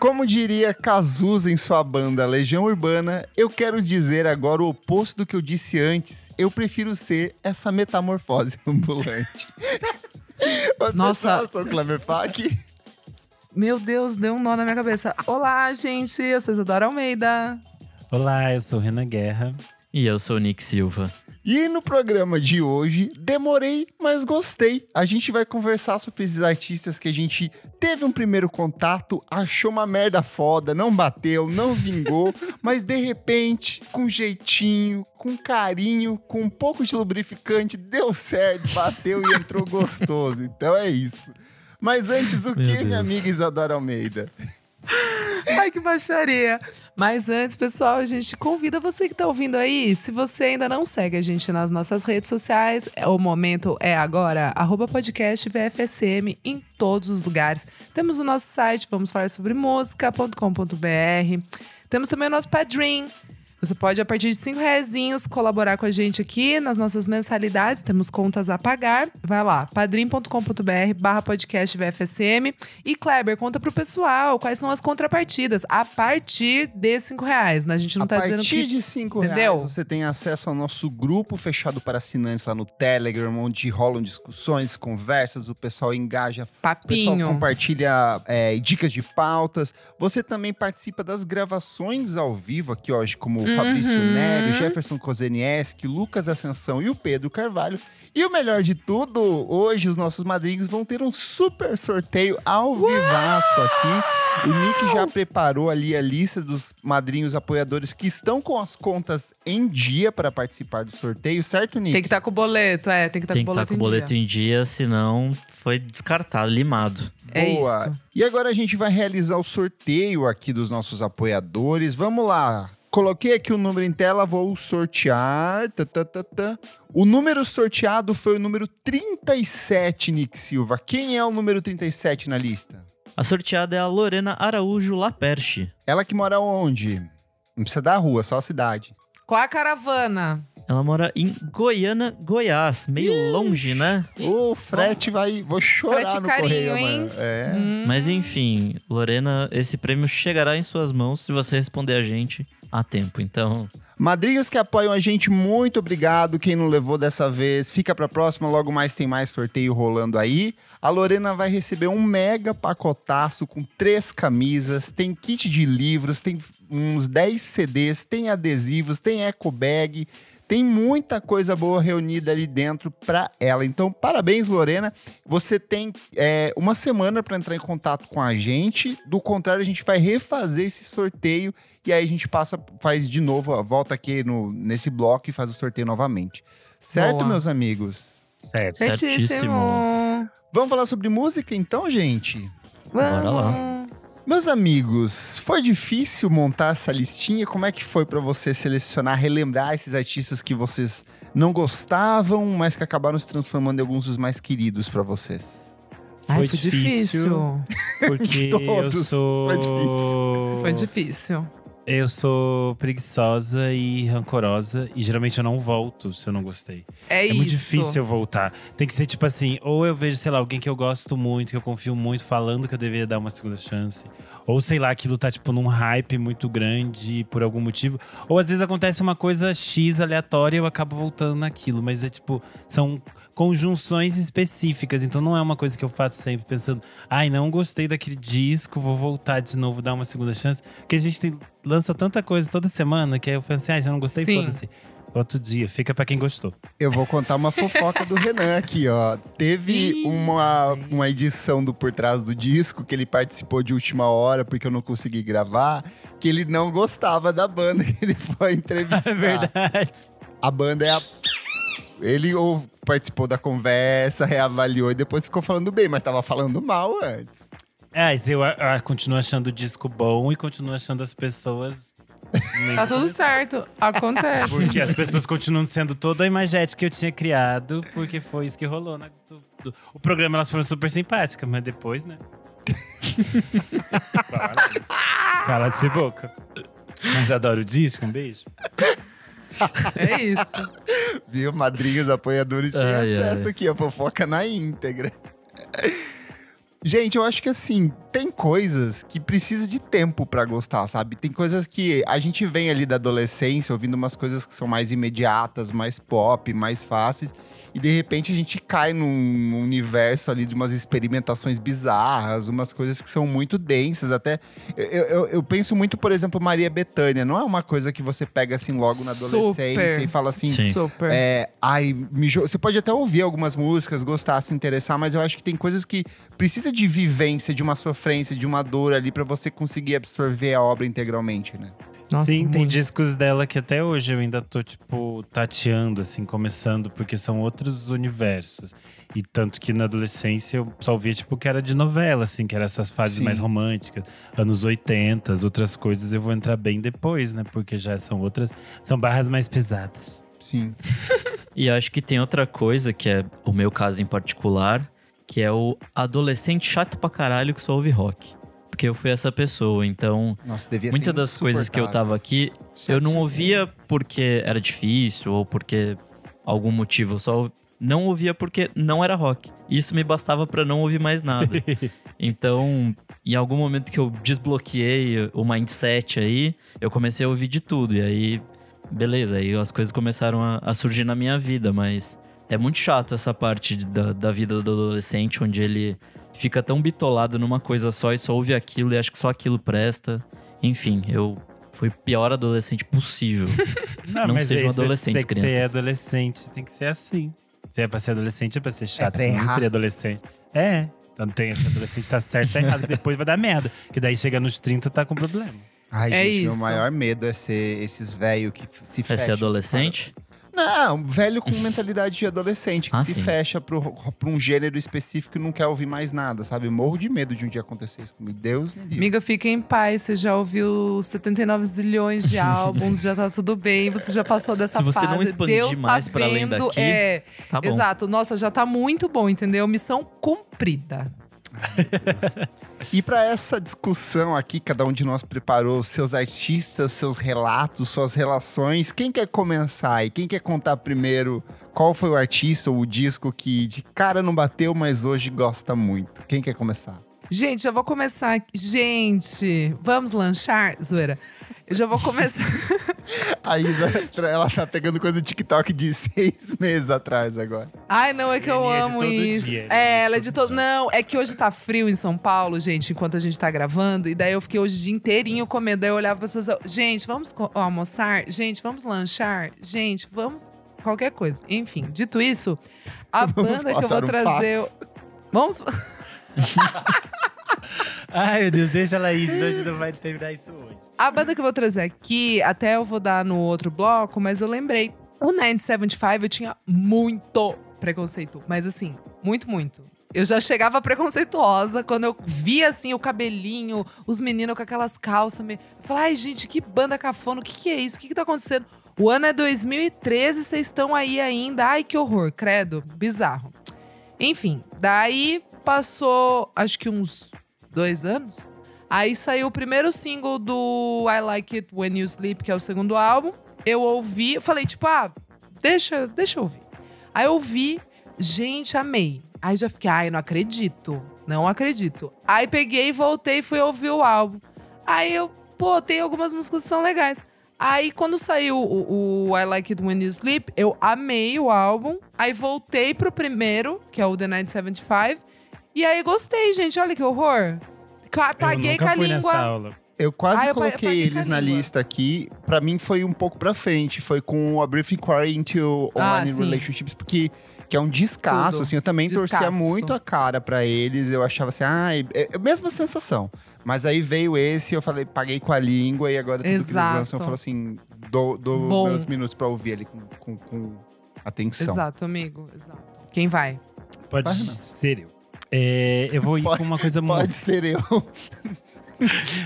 Como diria Cazuza em sua banda Legião Urbana, eu quero dizer agora o oposto do que eu disse antes. Eu prefiro ser essa metamorfose ambulante. Nossa. Eu sou o Cleber Fak. Meu Deus, deu um nó na minha cabeça. Olá, gente, eu sou Isadora Almeida. Olá, eu sou Renan Guerra. E eu sou o Nick Silva. E no programa de hoje, demorei, mas gostei. A gente vai conversar sobre esses artistas que a gente teve um primeiro contato, achou uma merda foda, não bateu, não vingou, mas de repente, com jeitinho, com carinho, com um pouco de lubrificante, deu certo, bateu e entrou gostoso. Então é isso. Mas antes, o Meu que, Deus. minha amiga Isadora Almeida? Ai, que baixaria. Mas antes, pessoal, a gente convida você que tá ouvindo aí. Se você ainda não segue a gente nas nossas redes sociais, é- o momento é agora. Arroba podcast VFSM em todos os lugares. Temos o nosso site, vamos falar sobre música.com.br. Temos também o nosso Padrim. Você pode, a partir de cinco reaisinhos, colaborar com a gente aqui nas nossas mensalidades. Temos contas a pagar. Vai lá, padrim.com.br barra podcast VFSM. E Kleber, conta pro pessoal quais são as contrapartidas a partir de cinco reais. Né? A gente não a tá dizendo partir que... de 5 Entendeu? reais, você tem acesso ao nosso grupo fechado para assinantes lá no Telegram, onde rolam discussões, conversas, o pessoal engaja, o pessoal Papinho. compartilha é, dicas de pautas. Você também participa das gravações ao vivo aqui hoje, como o Fabrício Uhum. Nério, Jefferson Kozenieski, Lucas Ascensão e o Pedro Carvalho. E o melhor de tudo, hoje os nossos madrinhos vão ter um super sorteio ao vivaço aqui. O Nick já preparou ali a lista dos madrinhos apoiadores que estão com as contas em dia para participar do sorteio, certo, Nick? Tem que estar com o boleto, é. Tem que estar Tem com que o estar boleto com o em boleto dia. em dia, senão foi descartado, limado. É Boa. isso. E agora a gente vai realizar o sorteio aqui dos nossos apoiadores. Vamos lá. Coloquei aqui o número em tela, vou sortear. Tá, tá, tá, tá. O número sorteado foi o número 37, Nick Silva. Quem é o número 37 na lista? A sorteada é a Lorena Araújo Laperche. Ela que mora onde? Não precisa da rua, só a cidade. Qual a caravana? Ela mora em Goiânia, Goiás. Meio longe, né? O frete vai. Vou chorar Frete no carinho, correio, hein? mano. É. Hum. Mas enfim, Lorena, esse prêmio chegará em suas mãos se você responder a gente a tempo. Então, Madrinhos que apoiam a gente, muito obrigado. Quem não levou dessa vez, fica pra próxima. Logo mais tem mais sorteio rolando aí. A Lorena vai receber um mega pacotaço com três camisas, tem kit de livros, tem uns 10 CDs, tem adesivos, tem eco bag. Tem muita coisa boa reunida ali dentro pra ela. Então, parabéns, Lorena. Você tem é, uma semana pra entrar em contato com a gente. Do contrário, a gente vai refazer esse sorteio e aí a gente passa, faz de novo, ó, volta aqui no, nesse bloco e faz o sorteio novamente. Certo, Boa. meus amigos? Certo. Certíssimo. Certíssimo. Vamos falar sobre música então, gente? Bora lá. Meus amigos, foi difícil montar essa listinha? Como é que foi pra você selecionar, relembrar esses artistas que vocês não gostavam, mas que acabaram se transformando em alguns dos mais queridos pra vocês? Ai, Foi foi difícil. difícil. Porque eu Todos. sou. Foi difícil. Foi difícil. Eu sou preguiçosa e rancorosa. E geralmente eu não volto se eu não gostei. É, É, isso. muito difícil eu voltar. Tem que ser tipo assim, ou eu vejo, sei lá, alguém que eu gosto muito, que eu confio muito, falando que eu deveria dar uma segunda chance. Ou sei lá, aquilo tá tipo num hype muito grande por algum motivo. Ou às vezes acontece uma coisa X aleatória e eu acabo voltando naquilo. Mas é tipo, são conjunções específicas. Então não é uma coisa que eu faço sempre pensando, ai, não gostei daquele disco, vou voltar de novo, dar uma segunda chance. Porque a gente tem- lança tanta coisa toda semana que aí eu falo assim, ai, se eu não gostei, foda-se. Outro dia, fica pra quem gostou. Eu vou contar uma fofoca do Renan aqui, ó. Teve uma, uma edição do Por Trás do Disco que ele participou de última hora porque eu não consegui gravar, que ele não gostava da banda que ele foi entrevistar. É verdade. A banda é a. Ele ou participou da conversa, reavaliou e depois ficou falando bem, mas tava falando mal antes. É, mas eu ah, continuo achando o disco bom e continuo achando as pessoas. meio- Tá tudo certo. Acontece. Porque as pessoas continuam sendo toda a imagética que eu tinha criado, porque foi isso que rolou. Né? O programa elas foram super simpáticas, mas depois, né? Cala de boca. Mas adoro o disco, um beijo. É isso. Viu? Madrinhos apoiadores têm Ai, acesso ai. aqui, a fofoca na íntegra. Gente, eu acho que assim, tem coisas que precisa de tempo pra gostar, sabe? Tem coisas que a gente vem ali da adolescência ouvindo umas coisas que são mais imediatas, mais pop, mais fáceis. E de repente a gente cai num universo ali de umas experimentações bizarras, umas coisas que são muito densas. Até eu, eu, eu penso muito, por exemplo, Maria Bethânia. Não é uma coisa que você pega assim logo na adolescência Super. e fala assim: Sim. Super. é, ai, me jo- você pode até ouvir algumas músicas, gostar, se interessar, mas eu acho que tem coisas que precisa de vivência, de uma sofrência, de uma dor ali pra você conseguir absorver a obra integralmente, né? Nossa, Sim, tem muito. discos dela que até hoje eu ainda tô, tipo, tateando, assim, começando, porque são outros universos. E tanto que na adolescência eu só ouvia, tipo, que era de novela, assim, que era essas fases Sim. mais românticas, anos 80, as outras coisas eu vou entrar bem depois, né? Porque já são outras, são barras mais pesadas. Sim. E acho que tem outra coisa, que é o meu caso em particular, que é o adolescente chato pra caralho que só ouve rock. Porque eu fui essa pessoa, então Nossa, devia muitas das coisas que eu tava aqui, eu não ouvia porque era difícil ou porque algum motivo, eu só não ouvia porque não era rock. Isso me bastava pra não ouvir mais nada. Então, em algum momento que eu desbloqueei o mindset aí, eu comecei a ouvir de tudo. E aí, beleza, aí as coisas começaram a, a surgir na minha vida, mas é muito chato essa parte de- da, da vida do adolescente, onde ele fica tão bitolado numa coisa só e só ouve aquilo e acha que só aquilo presta. Enfim, eu fui o pior adolescente possível. Não mas sejam você adolescentes, Tem que ser crianças. adolescente, tem que ser assim. Se é pra ser adolescente, é pra ser chato, pra senão não errar. seria adolescente. É, então tem esse adolescente tá certo ou errado, que depois vai dar merda. Que daí chega nos 30 tá com problema. Ai, É gente, meu isso. maior medo é ser esses velhos que se É fecham. ser adolescente? Não, velho com mentalidade de adolescente, que Ah, se sim. fecha pro, pra um gênero específico e não quer ouvir mais nada, sabe? Morro de medo de um dia acontecer isso comigo. Deus me livre. Amiga, fica em paz. Você já ouviu 79 zilhões de álbuns, já tá tudo bem. Você já passou dessa Se você fase. não expandir Deus mais tá pra além vendo. daqui, é, Tá bom. exato. Nossa, já tá muito bom, entendeu? Missão cumprida. E para essa discussão aqui, cada um de nós preparou seus artistas, seus relatos, suas relações. Quem quer começar e quem quer contar primeiro qual foi o artista ou o disco que de cara não bateu, mas hoje gosta muito? Quem quer começar? Gente, já vou começar. Gente, vamos lanchar? Zoeira. Eu já vou começar. A Isa, ela tá pegando coisa do TikTok de seis meses atrás agora. Ai, não, é que eu é amo isso. dia, é, ela é de todo. Não, é que hoje tá frio em São Paulo, gente, enquanto a gente tá gravando. E daí eu fiquei hoje o dia inteirinho comendo. Daí eu olhava pras pessoas. Gente, vamos almoçar? Gente, vamos lanchar? Gente, vamos. Qualquer coisa. Enfim, dito isso, a Vamos banda que eu vou um trazer. fax. Vamos. Ai, meu Deus, deixa ela aí, senão a gente não vai terminar isso hoje. A banda que eu vou trazer aqui, até eu vou dar no outro bloco, mas eu lembrei. O 975 eu tinha muito preconceito. Mas assim, muito, muito. Eu já chegava preconceituosa quando eu via assim o cabelinho, os meninos com aquelas calças. meio- Eu ai, gente, que banda cafona, o que, que é isso? O que, que tá acontecendo? O ano é 2013, vocês estão aí ainda. Ai, que horror, credo. Bizarro. Enfim, daí passou acho que uns dois anos. Aí saiu o primeiro single do I Like It When You Sleep, que é o segundo álbum. Eu ouvi, eu falei, tipo, ah, deixa, deixa eu ouvir. Aí eu ouvi, gente, amei. Aí já fiquei, ai, não acredito. Não acredito. Aí peguei, voltei e fui ouvir o álbum. Aí eu, pô, tem algumas músicas que são legais. Aí quando saiu o, o I Like It When You Sleep, eu amei o álbum. Aí voltei pro primeiro, que é o The 975. E aí gostei, gente. Olha que horror. Paguei com a língua. aula. Eu quase Ah, eu coloquei eles na língua. lista aqui. Pra mim foi um pouco pra frente. Foi com a Brief Inquiry into Ah, Online sim. Relationships, porque que é um descasso, Tudo. assim. Eu também torcia muito a cara pra eles. Eu achava assim, ai, é a mesma sensação. Mas aí veio esse, eu falei, paguei com a língua e agora tudo que eles Exato. lançam, eu falo assim, dou, dou Bom. meus minutos pra ouvir ali com, com, com atenção. Exato, amigo. Exato. Quem vai? Pode Renan. ser eu. É, eu vou ir Pode- com uma coisa muito. Pode ser eu.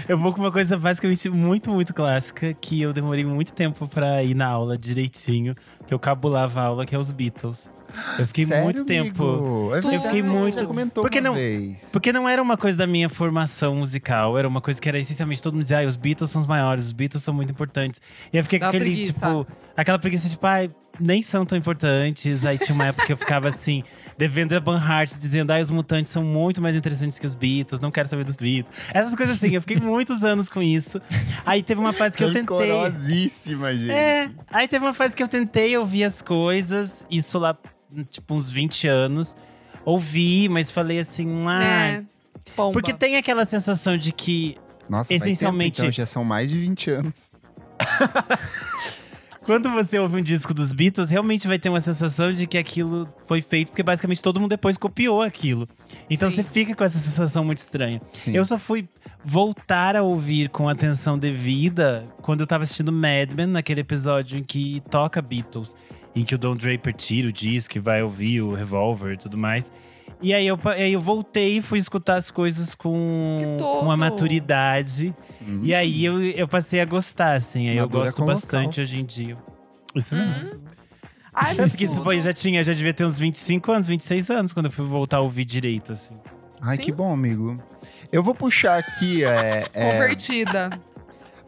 Eu vou com uma coisa basicamente muito, muito clássica, que eu demorei muito tempo pra ir na aula direitinho, que eu cabulava a aula, que é os Beatles. Eu fiquei Sério, muito tempo. amigo? É Eu verdade, fiquei você muito- já comentou Porque uma não- vez. Porque não era uma coisa da minha formação musical, era uma coisa que era essencialmente todo mundo dizia, ah, os Beatles são os maiores, os Beatles são muito importantes. E eu fiquei com aquele, preguiça. tipo, aquela preguiça, tipo, ai, nem são tão importantes. Aí tinha uma época que eu ficava assim, Devendra Banhart dizendo: ah, os mutantes são muito mais interessantes que os Beatles, não quero saber dos Beatles. Essas coisas assim, eu fiquei muitos anos com isso. Aí teve uma fase que eu tentei. Rancorosíssima, gente. É, aí teve uma fase que eu tentei ouvir as coisas, isso lá, tipo, uns 20 anos. Ouvi, mas falei assim, ah. É. Pomba. Porque tem aquela sensação de que Nossa, Essencialmente- tempo, então, já são mais de 20 anos. quando você ouve um disco dos Beatles, realmente vai ter uma sensação de que aquilo foi feito porque basicamente todo mundo depois copiou aquilo. Então Sim. você fica com essa sensação muito estranha. Sim. Eu só fui voltar a ouvir com atenção devida quando eu tava assistindo Mad Men, naquele episódio em que toca Beatles, em que o Don Draper tira o disco e vai ouvir o Revolver e tudo mais. E aí eu, aí eu voltei e fui escutar as coisas com, com a maturidade. E aí eu, eu passei a gostar, assim. Aí eu gosto bastante local. hoje em dia. Isso mesmo. Ai, Tanto que isso foi, já tinha, já devia ter uns 25 anos, 26 anos, quando eu fui voltar a ouvir direito, assim. Ai, Sim. que bom, amigo. Eu vou puxar aqui. É, é, Convertida.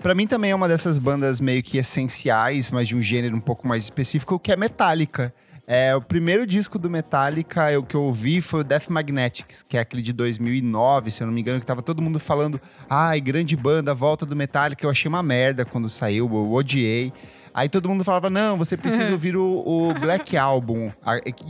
Pra mim também é uma dessas bandas meio que essenciais, mas de um gênero um pouco mais específico, que é Metallica. É, o primeiro disco do Metallica eu, que eu ouvi foi o Death Magnetics, que é aquele de 2009, se eu não me engano, que tava todo mundo falando, ai, grande banda, volta do Metallica. Eu achei uma merda quando saiu, eu odiei. Aí todo mundo falava, não, você precisa ouvir o, o Black Album.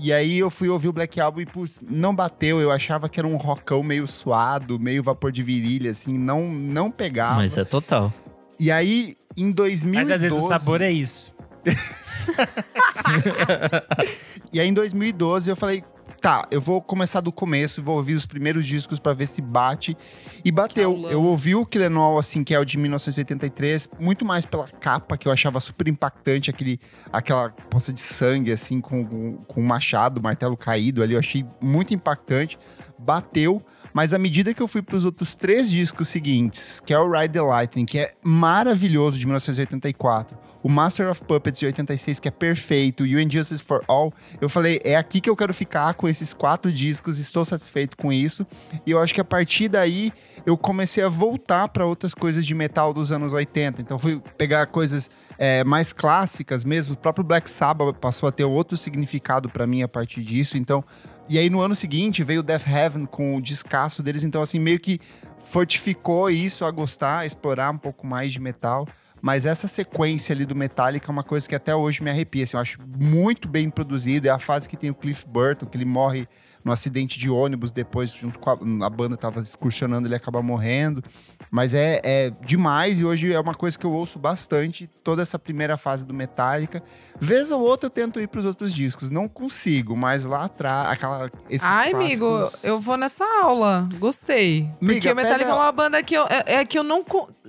E aí eu fui ouvir o Black Album e, putz, não bateu. Eu achava que era um rockão meio suado, meio vapor de virilha, assim, não, não pegava. Mas é total. E aí, em 2012... Mas às vezes o sabor é isso. E aí, em 2012, eu falei, tá, eu vou começar do começo, vou ouvir os primeiros discos pra ver se bate. E bateu. Eu ouvi o Killenol, assim, que é o de 1983, muito mais pela capa, que eu achava super impactante, aquele, aquela poça de sangue, assim, com, com, um machado, martelo caído ali, eu achei muito impactante. Bateu. Mas à medida que eu fui pros outros três discos seguintes, que é o Ride the Lightning, que é maravilhoso, de 1984, o Master of Puppets de 86, que é perfeito, e o Injustice for All, eu falei, é aqui que eu quero ficar com esses quatro discos, estou satisfeito com isso. E eu acho que a partir daí eu comecei a voltar para outras coisas de metal dos anos 80. Então fui pegar coisas é, mais clássicas mesmo. O próprio Black Sabbath passou a ter outro significado para mim a partir disso. Então, e aí no ano seguinte veio Death Heaven com o descasso deles. Então assim meio que fortificou isso a gostar, a explorar um pouco mais de metal. Mas essa sequência ali do Metallica é uma coisa que até hoje me arrepia. Assim, eu acho muito bem produzido. É a fase que tem o Cliff Burton, que ele morre no acidente de ônibus depois, junto com a, a banda tava excursionando, ele acaba morrendo. Mas é, é demais e hoje é uma coisa que eu ouço bastante, toda essa primeira fase do Metallica. Vez ou outra eu tento ir pros outros discos, não consigo, mas lá atrás, aquela esses Ai, amigo, clássicos- eu vou nessa aula. Gostei. Porque o Metallica pega- é uma banda que eu, é, é que eu não.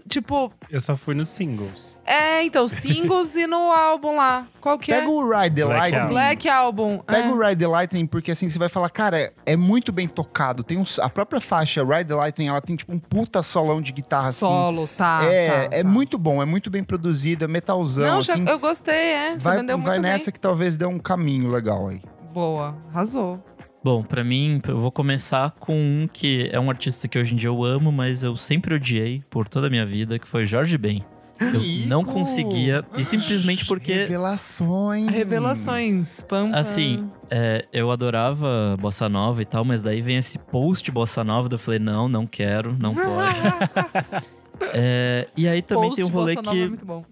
Tipo, Eu só fui nos singles. É, então, singles e no álbum lá. Qual que Pega é? o Ride the Black Lightning. Album. Black Album. Pega é. o Ride the Lightning, porque assim, você vai falar, cara, é muito bem tocado. Tem um, a própria faixa Ride the Lightning, ela tem tipo um puta solão de guitarra assim. Solo, tá. é, tá, é tá. muito bom, é muito bem produzido, é metalzão, Não, já- assim. eu gostei, é. Você vai vendeu muito vai bem. nessa que talvez dê um caminho legal aí. Boa, arrasou. Bom, pra mim, eu vou começar com um que é um artista que hoje em dia eu amo, mas eu sempre odiei por toda a minha vida, que foi Jorge Ben. Eu Amigo! não conseguia, e simplesmente porque Revelações. Revelações. Pam, pam. Assim, é, eu adorava bossa nova e tal, mas daí vem esse post bossa nova, eu falei, não, não quero, não pode. É, e aí também tem um Post rolê Bossa Nova é que, muito bom.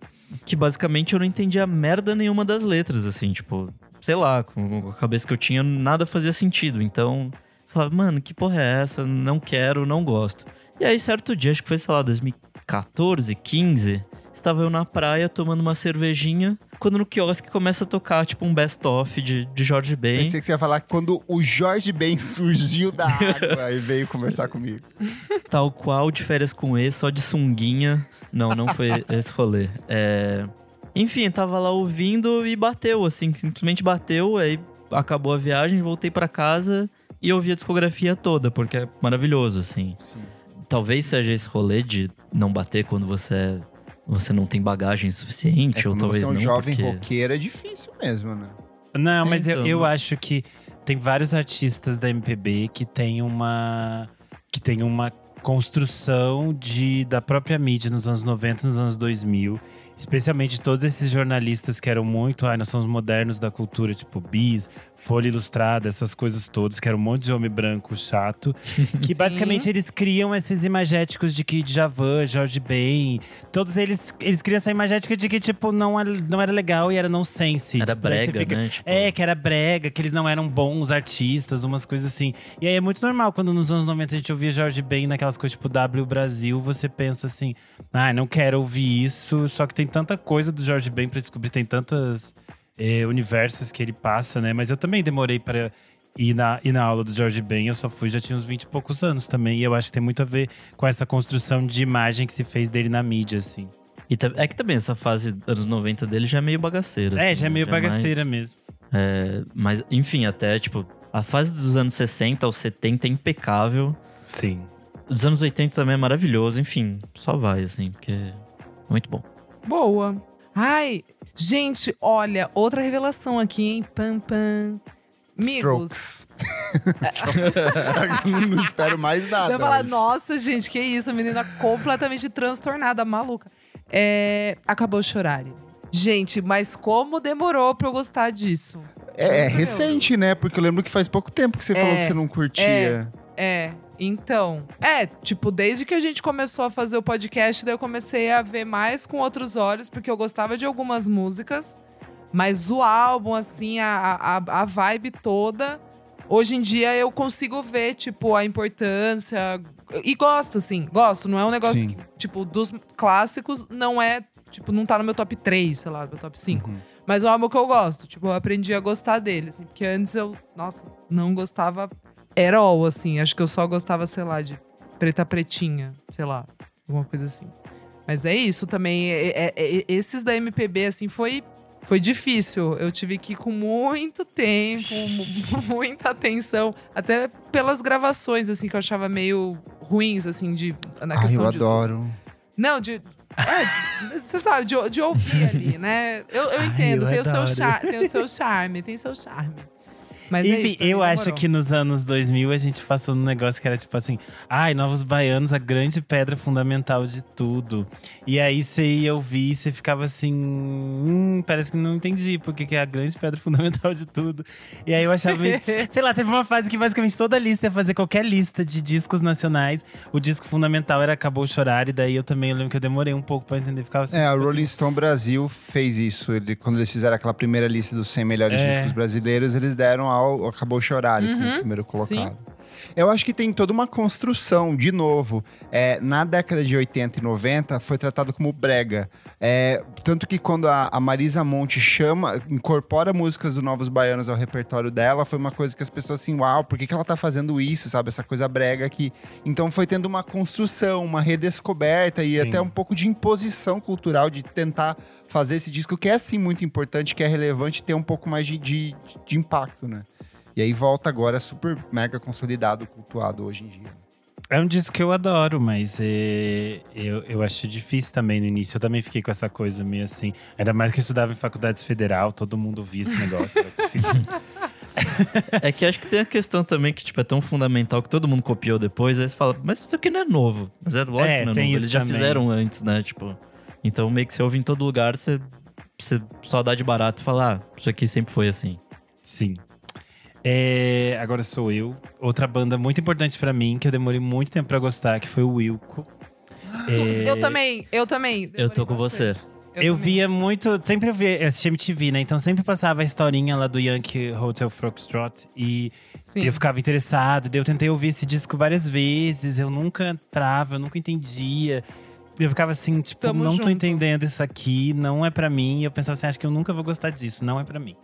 que basicamente eu não entendia merda nenhuma das letras, assim, tipo, sei lá, com a cabeça que eu tinha, nada fazia sentido. Então, eu falava, mano, que porra é essa? Não quero, não gosto. E aí, certo dia, acho que foi, sei lá, 2014, 15, estava eu na praia tomando uma cervejinha, quando no quiosque começa a tocar, tipo, um best-of de, de Jorge Ben. Pensei que você ia falar quando o Jorge Ben surgiu da água e veio conversar comigo. Tal qual de férias com E, só de sunguinha. Não, não foi esse rolê. É... Enfim, tava lá ouvindo e bateu, assim, simplesmente bateu, aí acabou a viagem, voltei pra casa e ouvi a discografia toda, porque é maravilhoso, assim. Talvez seja esse rolê de não bater quando você, você não tem bagagem suficiente, É, ou quando talvez você é um não. jovem porque... roqueiro, é difícil mesmo, né? Não, mas eu, Então. eu acho que tem vários artistas da MPB que tem uma que tem uma construção de da própria mídia nos anos 90, nos anos 2000, especialmente todos esses jornalistas que eram muito, ai, nós somos modernos da cultura, tipo Bis, Folha Ilustrada, essas coisas todas, que era um monte de homem branco chato. Que basicamente eles criam esses imagéticos de que Djavan, Jorge Ben, todos eles, eles criam essa imagética de que, tipo, não era, não era legal e era nonsense. Era tipo, brega, né? Tipo, É, que era brega, que eles não eram bons artistas, umas coisas assim. E aí é muito normal quando nos anos 90 a gente ouvia Jorge Ben naquelas coisas tipo W Brasil, você pensa assim, ah, não quero ouvir isso, só que tem tanta coisa do Jorge Ben pra descobrir, tem tantas eh, universos que ele passa, né? Mas eu também demorei para ir na, ir na aula do Jorge Ben, eu só fui, já tinha uns 20 e poucos anos também. E eu acho que tem muito a ver com essa construção de imagem que se fez dele na mídia, assim. E é que também essa fase anos 90 dele já é meio bagaceira. é, assim, já é meio mais- bagaceira mesmo. é, mas, enfim, até, tipo, a fase dos anos 60 aos 70 é impecável. Sim. Dos anos 80 também é maravilhoso. Enfim, só vai, assim, porque é muito bom. Boa. Ai, gente, olha, outra revelação aqui, hein? Pam, pam. Amigos. Strokes. não espero mais nada. Eu falar, hoje. nossa, gente, que isso, a menina completamente transtornada, maluca. É, acabou de chorar. Gente, mas como demorou pra eu gostar disso? É, é recente, né? Porque eu lembro que faz pouco tempo que você falou É, que você não curtia. É, então. É, tipo, desde que a gente começou a fazer o podcast, daí eu comecei a ver mais com outros olhos, porque eu gostava de algumas músicas. Mas o álbum, assim, a, a, a vibe toda. Hoje em dia eu consigo ver, tipo, a importância. E gosto, assim, gosto. Não é um negócio Sim. que, tipo, dos clássicos, não é. Tipo, não tá no meu top 3, sei lá, no meu top 5. Uhum. Mas é um álbum que eu gosto. Tipo, eu aprendi a gostar dele, assim. Porque antes eu, nossa, não gostava at all, assim. Acho que eu só gostava, sei lá, de preta pretinha, sei lá. Alguma coisa assim. Mas é isso também. é- é- é- esses da MPB, assim, foi, foi difícil. Eu tive que ir com muito tempo, mu- muita atenção. Até pelas gravações, assim, que eu achava meio ruins, assim, de, na Ai, eu de, adoro. não, de. É, você sabe, de, de ouvir ali, né? Eu, eu Ai, entendo, eu tem, o seu char, tem o seu charme, tem seu charme. Mas é Enfim, isso, pra mim eu acho que nos anos 2000 a gente passou num negócio que era tipo assim: ai, Novos Baianos, a grande pedra fundamental de tudo. E aí você ia ouvir e você ficava assim: hum, parece que não entendi porque que é a grande pedra fundamental de tudo. E aí eu achava. meio- sei lá, teve uma fase que basicamente toda lista ia fazer qualquer lista de discos nacionais. O disco fundamental era Acabou Chorar, e daí eu também eu lembro que eu demorei um pouco pra entender. Ficava assim, É, a tipo Rolling assim, Stone Brasil fez isso. Ele, quando eles fizeram aquela primeira lista dos 100 melhores É. discos brasileiros, eles deram ao Acabou Chorar como Uhum, primeiro colocado. Eu acho que tem toda uma construção, de novo. É, na década de 80 e 90, foi tratado como brega. É, tanto que quando a, a Marisa Monte chama, incorpora músicas do Novos Baianos ao repertório dela, foi uma coisa que as pessoas assim, uau, por que, que ela tá fazendo isso, sabe? Essa coisa brega aqui. Então foi tendo uma construção, uma redescoberta e Sim. até um pouco de imposição cultural de tentar fazer esse disco que é sim muito importante, que é relevante ter um pouco mais de, de, de impacto, né? E aí volta agora super mega consolidado, cultuado hoje em dia. É um disco que eu adoro, mas é, eu, eu acho difícil também no início. Eu também fiquei com essa coisa meio assim. Ainda mais que eu estudava em faculdade federal, todo mundo via esse negócio. É que acho que tem a questão também que, tipo, é tão fundamental que todo mundo copiou depois. Aí você fala, mas isso aqui não é novo. Mas é lógico É, que não é tem novo. Eles já também. fizeram antes, né? Tipo. Então meio que você ouve em todo lugar, você, você só dá de barato e fala, ah, isso aqui sempre foi assim. Sim. É, agora sou eu. Outra banda muito importante pra mim, que eu demorei muito tempo pra gostar, que foi o Wilco. É, Eu também, eu também. Eu tô com você. Eu, também. via muito, sempre eu via, eu assistia MTV, né? Então sempre passava a historinha lá do Yankee Hotel Foxtrot e Sim. eu ficava interessado. Daí eu tentei ouvir esse disco várias vezes, eu nunca entrava, eu nunca entendia. Eu ficava assim, tipo, Tamo não tô junto. entendendo isso aqui, não é pra mim. Eu pensava assim, acho que eu nunca vou gostar disso, não é pra mim.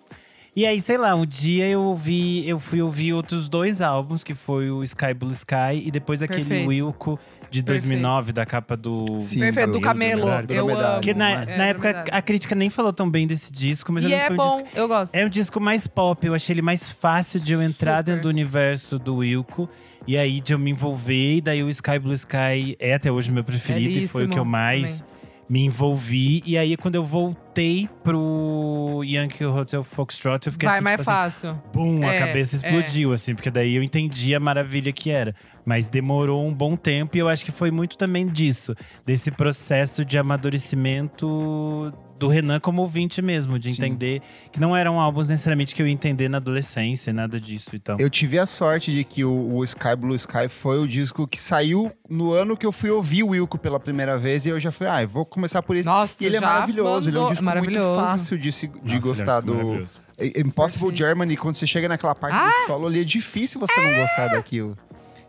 E aí, sei lá, um dia eu ouvi, eu fui ouvir outros dois álbuns, que foi o Sky Blue Sky e depois aquele Perfeito. Wilco de 2009, da capa do Sim, Perfeito, do Camelo, Camelo. do Eu Dromedário. amo. Porque na, É, na época a crítica nem falou tão bem desse disco, mas eu E é um bom, disco eu gosto. é um disco mais pop, eu achei ele mais fácil de eu entrar Super. dentro do universo do Wilco. E aí de eu me envolver, e daí o Sky Blue Sky é até hoje o meu preferido e foi o que eu Belíssimo mais me envolvi. E aí quando eu voltei voltei pro Yankee Hotel Foxtrot, eu fiquei Vai assim, mais tipo assim, fácil. Bum, É, a cabeça explodiu, assim, porque daí eu entendi a maravilha que era. Mas demorou um bom tempo e eu acho que foi muito também disso, desse processo de amadurecimento do Renan como ouvinte mesmo, de Sim. entender que não eram álbuns necessariamente que eu ia entender na adolescência, nada disso e tal. Eu tive a sorte de que o, o Sky Blue Sky foi o disco que saiu no ano que eu fui ouvir o Wilco pela primeira vez. E eu já falei, ah, eu vou começar por esse. Nossa, e ele é maravilhoso, ele é um mandou- disco maravilhoso. muito fácil de, se- de Nossa, é gostar do. maravilhoso. Impossible Perfeito. Germany, quando você chega naquela parte Ah! do solo ali, é difícil você não gostar daquilo.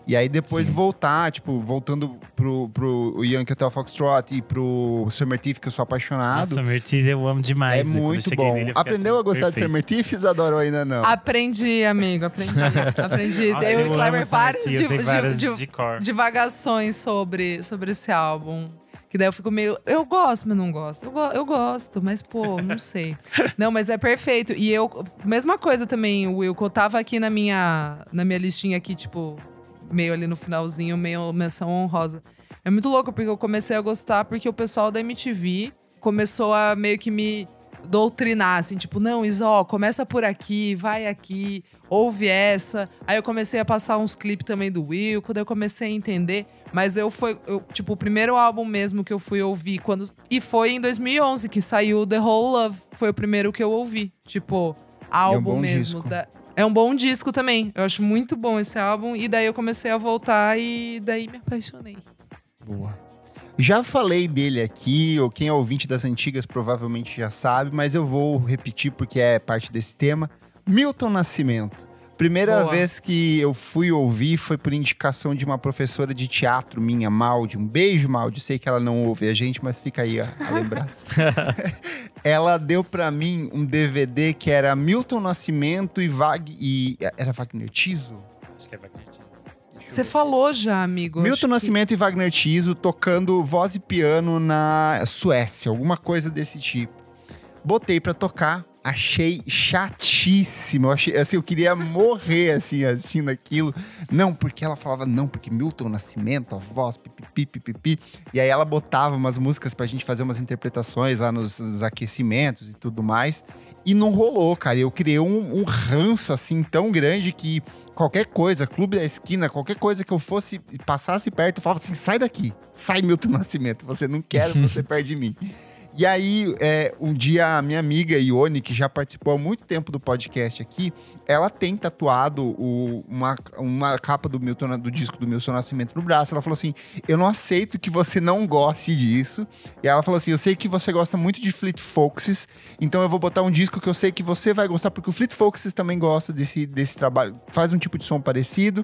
E aí depois Sim. voltar, tipo, voltando pro, pro Yankee Hotel Foxtrot e pro Summer Thief, que eu sou apaixonado. Nossa, Mertiz eu amo demais. é né? Muito bom. nele, Aprendeu assim, a gostar de perfeito. Summer Thief, adorou ainda não? Aprendi, amigo, aprendi. aprendi. Nossa, eu e Summer várias, de, de, de cor. divagações sobre, sobre esse álbum. Que daí eu fico meio. Eu gosto, mas não gosto. Eu, go- eu gosto, mas, pô, não sei. não, mas é perfeito. E eu. Mesma coisa também, o Wilco. Eu tava aqui na minha, na minha listinha aqui, tipo, meio ali no finalzinho, meio menção honrosa. É muito louco, porque eu comecei a gostar, porque o pessoal da MTV começou a meio que me doutrinar, assim, tipo, não, Isó, começa por aqui, vai aqui, ouve essa. Aí eu comecei a passar uns clipes também do Wilco, daí eu comecei a entender. Mas eu foi, eu, tipo, o primeiro álbum mesmo que eu fui ouvir quando. E foi em 2011 que saiu The Whole Love. Foi o primeiro que eu ouvi. Tipo, álbum bom mesmo. disco. da- É um bom disco também. Eu acho muito bom esse álbum. E daí eu comecei a voltar e daí me apaixonei. Boa. Já falei dele aqui, ou quem é ouvinte das antigas provavelmente já sabe, mas eu vou repetir porque é parte desse tema. Milton Nascimento. Primeira Boa. vez que eu fui ouvir foi por indicação de uma professora de teatro minha, Maldi. Um beijo, Maldi. Sei que ela não ouve a gente, mas fica aí a, a lembrança. ela deu pra mim um DVD que era Milton Nascimento e Wag... E, era Wagner Tiso? Acho que é Wagner. Você falou já, amigo. Milton acho que- Nascimento e Wagner Tiso tocando voz e piano na Suécia, alguma coisa desse tipo. Botei pra tocar, achei chatíssimo. Eu, achei, assim, eu queria morrer assim assistindo aquilo. Não, porque ela falava não, porque Milton Nascimento, a voz, pipipi, pipipi. E aí ela botava umas músicas pra gente fazer umas interpretações lá nos, nos aquecimentos e tudo mais. E não rolou, cara. Eu criei um, um ranço assim tão grande que qualquer coisa, clube da esquina, qualquer coisa que eu fosse passasse perto, eu falava assim: sai daqui, sai Milton Nascimento, você não quer você perto de mim. E aí, é, um dia, a minha amiga Ione, que já participou há muito tempo do podcast aqui, ela tem tatuado o- uma, uma capa do, Milton, do disco do Milton Nascimento no braço. Ela falou assim: Eu não aceito que você não goste disso. E ela falou assim: Eu sei que você gosta muito de Fleet Foxes, então eu vou botar um disco que eu sei que você vai gostar, porque o Fleet Foxes também gosta desse, desse trabalho, faz um tipo de som parecido.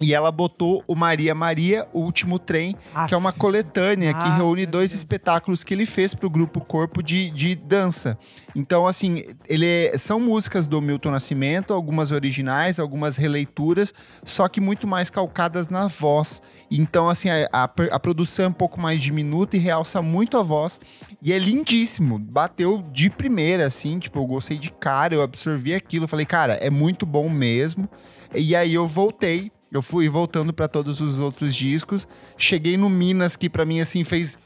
E ela botou o Maria Maria, o último trem, que é uma coletânea que Ah, reúne dois espetáculos que ele fez pro grupo Corpo de, de Dança. Então, assim, ele é- são músicas do Milton Nascimento, algumas originais, algumas releituras, só que muito mais calcadas na voz. Então, assim, a, a, a produção é um pouco mais diminuta e realça muito a voz. E é lindíssimo. Bateu de primeira, assim, tipo, eu gostei de cara, eu absorvi aquilo. Falei, cara, é muito bom mesmo. E aí eu voltei. Eu fui voltando pra todos os outros discos. Cheguei no Minas, que pra mim, assim, fez.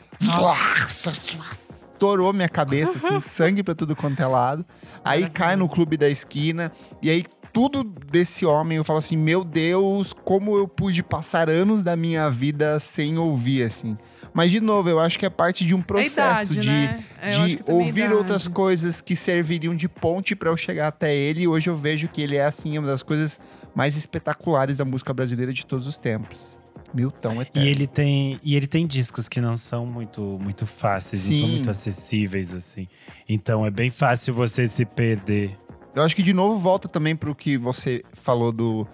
Estourou minha cabeça, assim, sangue pra tudo quanto é lado. Aí cai no clube da esquina. E aí, tudo desse homem, eu falo assim: Meu Deus, como eu pude passar anos da minha vida sem ouvir, assim. Mas, de novo, eu acho que é parte de um É processo idade, de né? É, de é ouvir idade. outras coisas que serviriam de ponte pra eu chegar até ele. E hoje eu vejo que ele é, assim, uma das coisas mais espetaculares da música brasileira de todos os tempos. Milton E Eterno. ele tem e ele tem discos que não são muito muito fáceis, não Sim. são muito acessíveis assim. Então é bem fácil você se perder. Eu acho que, de novo, volta também pro que você falou do...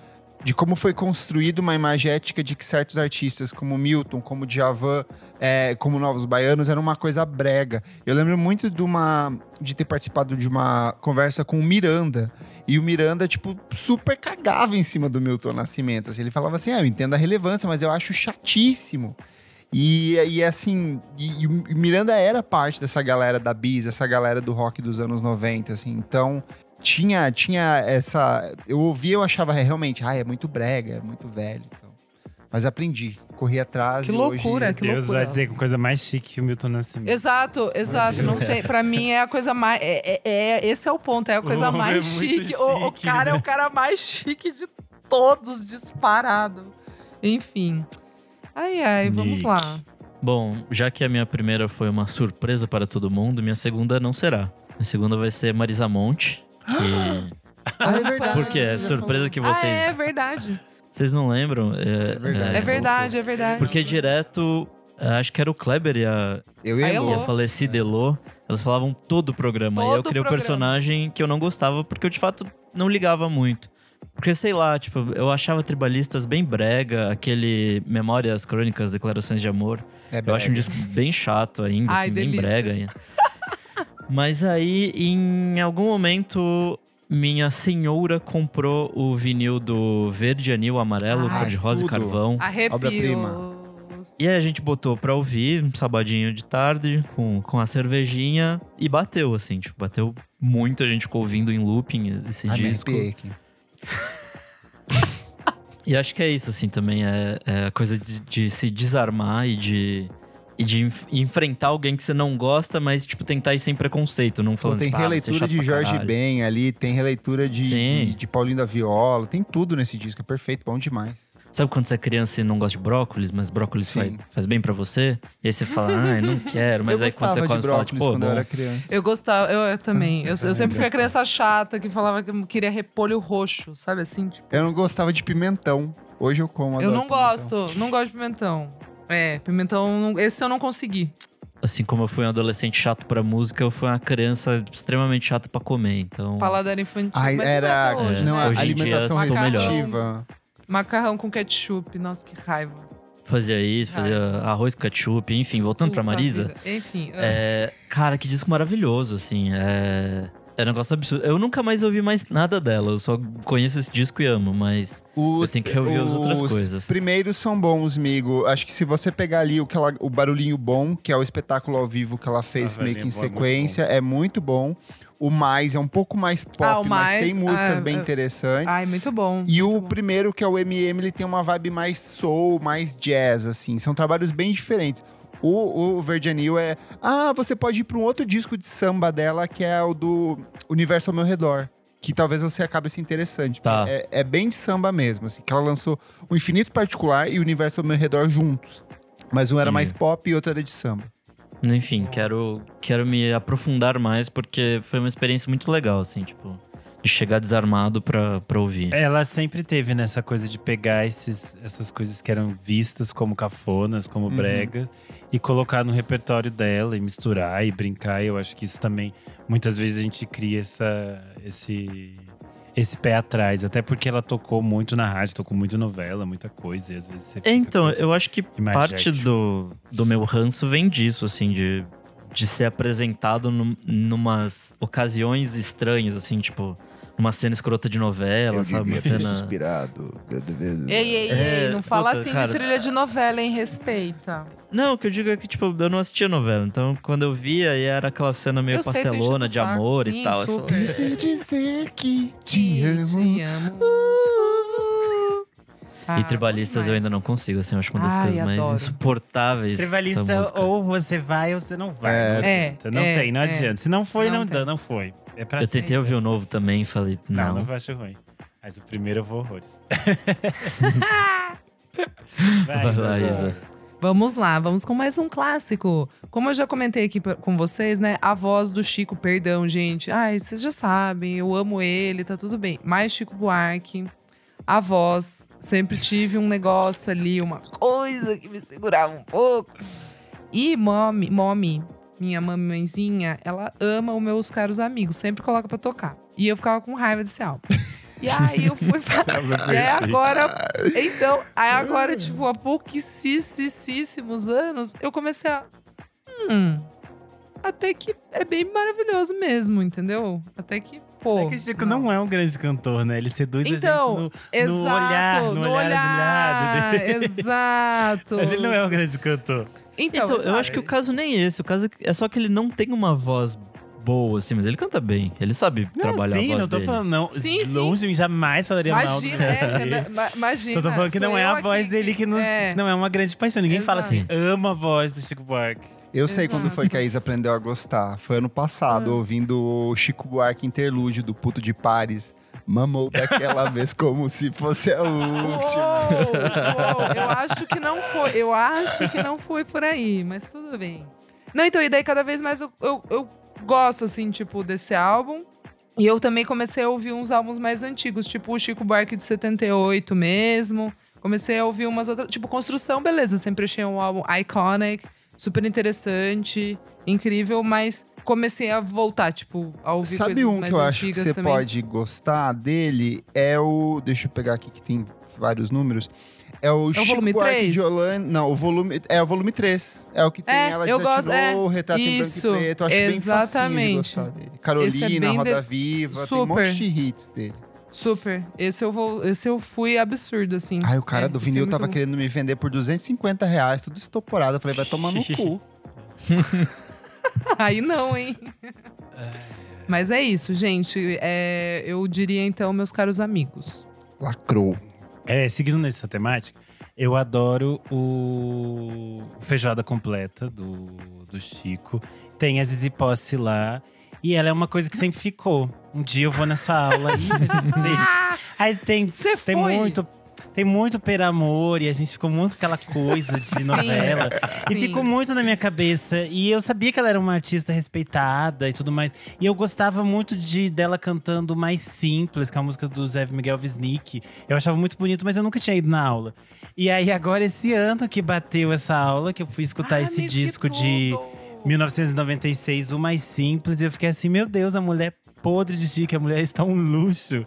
De como foi construída uma imagética de que certos artistas, como Milton, como Djavan, é, como Novos Baianos, era uma coisa brega. Eu lembro muito de uma de ter participado de uma conversa com o Miranda. E o Miranda, tipo, super cagava em cima do Milton Nascimento. assim. ele falava assim: ah, eu entendo a relevância, mas eu acho chatíssimo. E, e assim, e, e Miranda era parte dessa galera da Bis, essa galera do rock dos anos 90, assim. Então, tinha, tinha essa. Eu ouvia, eu achava realmente, ah, é muito brega, é muito velho. Então, Mas aprendi. Corri atrás Que e loucura, hoje... que Deus loucura. vai dizer com coisa mais chique que o Milton Nascimento. Exato, exato. Não tem, pra mim é a coisa mais. É, é- é- esse é o ponto, é a coisa O homem mais é muito chique. O, o chique, cara é né? o cara mais chique de todos, disparado. Enfim. Ai, ai, vamos Nick. lá. Bom, já que a minha primeira foi uma surpresa para todo mundo, minha segunda não será. A segunda vai ser Marisa Monte, que... Ah, é verdade. Porque é surpresa que Ah, vocês... é verdade. Vocês não lembram? É, verdade. É verdade, é verdade. Porque direto, eh, acho que era o Kleber e a, Eu e a Elô. e a falecida Elô, elas falavam todo o programa. e eu Todo criei o programa. personagem que eu não gostava, porque eu de fato não ligava muito. Porque, sei lá, tipo, eu achava tribalistas bem brega, aquele Memórias, Crônicas, Declarações de Amor. É Eu acho um disco bem chato ainda, Ai, assim, bem delícia. brega ainda. Mas aí, em algum momento, minha senhora comprou o vinil do Verde, Anil, Amarelo, Cor de Rosa e. Carvão. Obra-prima. Arrepios. E aí a gente botou pra ouvir, um sabadinho de tarde, com, com a cervejinha, e bateu, assim, tipo, bateu muito, a gente ficou ouvindo em looping esse Ai, me disco. aqui. E acho que é isso, assim, também, é, é a coisa de, de se desarmar e de... E de enf- enfrentar alguém que você não gosta, mas, tipo, tentar ir sem preconceito, não Pô, falando, tem tipo, ah, você é releitura chato de Jorge caralho. Ben ali, tem releitura de, de, de Paulinho da Viola, tem tudo nesse disco, é perfeito, bom demais. Sabe quando você é criança e não gosta de brócolis, mas brócolis faz, faz bem pra você? E aí você fala, ah, eu não quero. Mas eu aí quando você gostava come, fala, brócolis tipo, pô, quando eu bom. era criança. Eu gostava, eu, eu também. Eu, eu também sempre fui a criança chata que falava que queria repolho roxo, sabe assim? Tipo, Eu não gostava de pimentão. Hoje eu como. eu não pimentão. gosto, não gosto de pimentão. É, pimentão, esse eu não consegui. Assim como eu fui um adolescente chato pra música, eu fui uma criança extremamente chata pra comer. Então, Paladar infantil. Ai, mas era. não, é hoje, não, né? a Hoje em dia alimentação restritiva. Macarrão com ketchup, nossa, que raiva. fazia isso, fazia arroz com ketchup, enfim, voltando pra Puta Marisa. vida. Enfim, ah. É, cara, que disco maravilhoso, assim. É, é um negócio absurdo. Eu nunca mais ouvi mais nada dela. Eu só conheço esse disco e amo, mas Os, Eu tenho que reouvir as outras os coisas. primeiros são bons, amigo. Acho que se você pegar ali o, que ela- o barulhinho bom, que é o espetáculo ao vivo que ela fez Ah, meio que em bom é muito sequência, é muito bom. O Mais é um pouco mais pop, Ah, o mas Mais, tem músicas ah, bem ah, interessantes. Ai, muito bom. E muito o bom. primeiro, que é o MM, ele tem uma vibe mais soul, mais jazz, assim. São trabalhos bem diferentes. O, o Virginil é... Ah, você pode ir para um outro disco de samba dela, que é o do Universo ao Meu Redor. Que talvez você acabe se interessante. Tá. É, é bem de samba mesmo, assim. Que ela lançou o Infinito Particular e o Universo ao Meu Redor juntos. Mas um era mais pop e outro era de samba. enfim, quero, quero me aprofundar mais porque foi uma experiência muito legal, assim, tipo, de chegar desarmado pra, pra ouvir. Ela sempre teve nessa coisa de pegar esses, essas coisas que eram vistas como cafonas, como Uhum. bregas, e colocar no repertório dela e misturar e brincar. Eu acho que isso também, muitas vezes a gente cria essa, esse, esse pé atrás. Até porque ela tocou muito na rádio, tocou muito novela, muita coisa. E às vezes você É, então, eu acho que parte do, do meu ranço vem disso, assim, de, de ser apresentado num, numas ocasiões estranhas, assim, tipo, numa cena escrota de novela, sabe? Uma cena. suspirado. Eu devia... Ei, ei, É, ei, não fala puta, assim cara. de trilha de novela, hein? Respeita. Não, o que eu digo é que, tipo, eu não assistia novela. Então, quando eu via, era aquela cena meio Eu sei, pastelona de amor Sim, e tal. Eu só- super. Quise dizer que te amo. Te amo. Ah, E tribalistas eu ainda não consigo, assim, eu acho uma das Ai, coisas mais adoro. insuportáveis. Tribalista, ou você vai ou você não vai. É. não É. Não é, tem, não é. adianta. Se não foi, Não não, dá, não foi. É pra Eu sempre. tentei ouvir o novo também e falei, Não, não. não acho ruim. Mas o primeiro eu vou horrores. Vai lá, Isadora. Isa. Vamos lá, vamos com mais um clássico. Como eu já comentei aqui com vocês, né? A voz do Chico, perdão, gente. Ai, vocês já sabem, eu amo ele, tá tudo bem. Mas Chico Buarque, a voz, sempre tive um negócio ali, uma coisa que me segurava um pouco. E Mommy, Mommy minha mamãezinha, ela ama os meus caros amigos, sempre coloca pra tocar. E eu ficava com raiva desse álbum. E aí eu fui pra... E aí agora, então, aí agora, tipo, há pouquíssimos anos, eu comecei a. Hum. Até que é bem maravilhoso mesmo, entendeu? Até que, pô. É que o Chico não. é um grande cantor, né? Ele seduz Então, a gente Exato, no, no olhar, no, olhar, azinhado dele. Exato. Mas ele não é um grande cantor. Então, Então, eu exato. acho que o caso nem é esse. O caso é só que ele não tem uma voz boa, assim, mas ele canta bem. Ele sabe Não, trabalhar sim, a voz não tô dele. falando, não. Sim, sim. Longe, jamais falaria mal do Imagina, é, imagina. Tô falando que não é a voz aqui dele que nos, é. não é uma grande paixão. Ninguém fala assim, Exato. ama a voz do Chico Buarque. Eu sei Exato. quando foi que a Isa aprendeu a gostar. Foi ano passado, Ah. ouvindo o Chico Buarque interlúdio do Puto de Pares. Mamou daquela vez como se fosse a última. Uou, uou, eu acho que não foi. Eu acho que não foi por aí, mas tudo bem. Não, então, e daí cada vez mais eu, eu, eu gosto, assim, tipo, desse álbum. E eu também comecei a ouvir uns álbuns mais antigos, tipo o Chico Buarque de 78 mesmo. Comecei a ouvir umas outras. Tipo, Construção, beleza. Sempre achei um álbum iconic, super interessante, incrível, mas comecei a voltar, tipo, a ouvir Sabe coisas um mais que eu acho que você também. pode gostar dele? É o. Deixa eu pegar aqui que tem vários números. É o Chico volume Buarque três? de Holanda. Não, o volume. É o volume 3. É o que tem É, ela eu gosto- é, o retrato em isso, branco e preto. Eu acho bem facinho de exatamente. gostar dele. É Carolina, bem Roda de- Viva, tem um monte Super. de hits dele. Super. Esse eu vou. Esse eu fui absurdo, assim. Ai, o cara É, do é vinil muito tava bom. querendo me vender por 250 reais, tudo estoporado. Eu falei, vai tomar no cu. Aí não, hein? Mas é isso, gente. É, eu diria então, meus caros amigos. Lacrou. É, seguindo nessa temática, eu adoro o Feijoada Completa do, do Chico. Tem a Zizi Posse lá. E ela é uma coisa que sempre ficou. Um dia eu vou nessa aula e deixa. Aí tem, Você tem foi? muito. Tem muito per amor e a gente ficou muito com aquela coisa de Sim, novela. E sim. ficou muito na minha cabeça. E eu sabia que ela era uma artista respeitada e tudo mais. E eu gostava muito de dela cantando mais simples, que é a música do Zé Miguel Wisnik. Eu achava muito bonito, mas eu nunca tinha ido na aula. E aí, agora, esse ano que bateu essa aula, que eu fui escutar Ai, esse disco de tudo! 1996, o mais simples, e eu fiquei assim, meu Deus, a mulher podre de chique, a mulher está um luxo.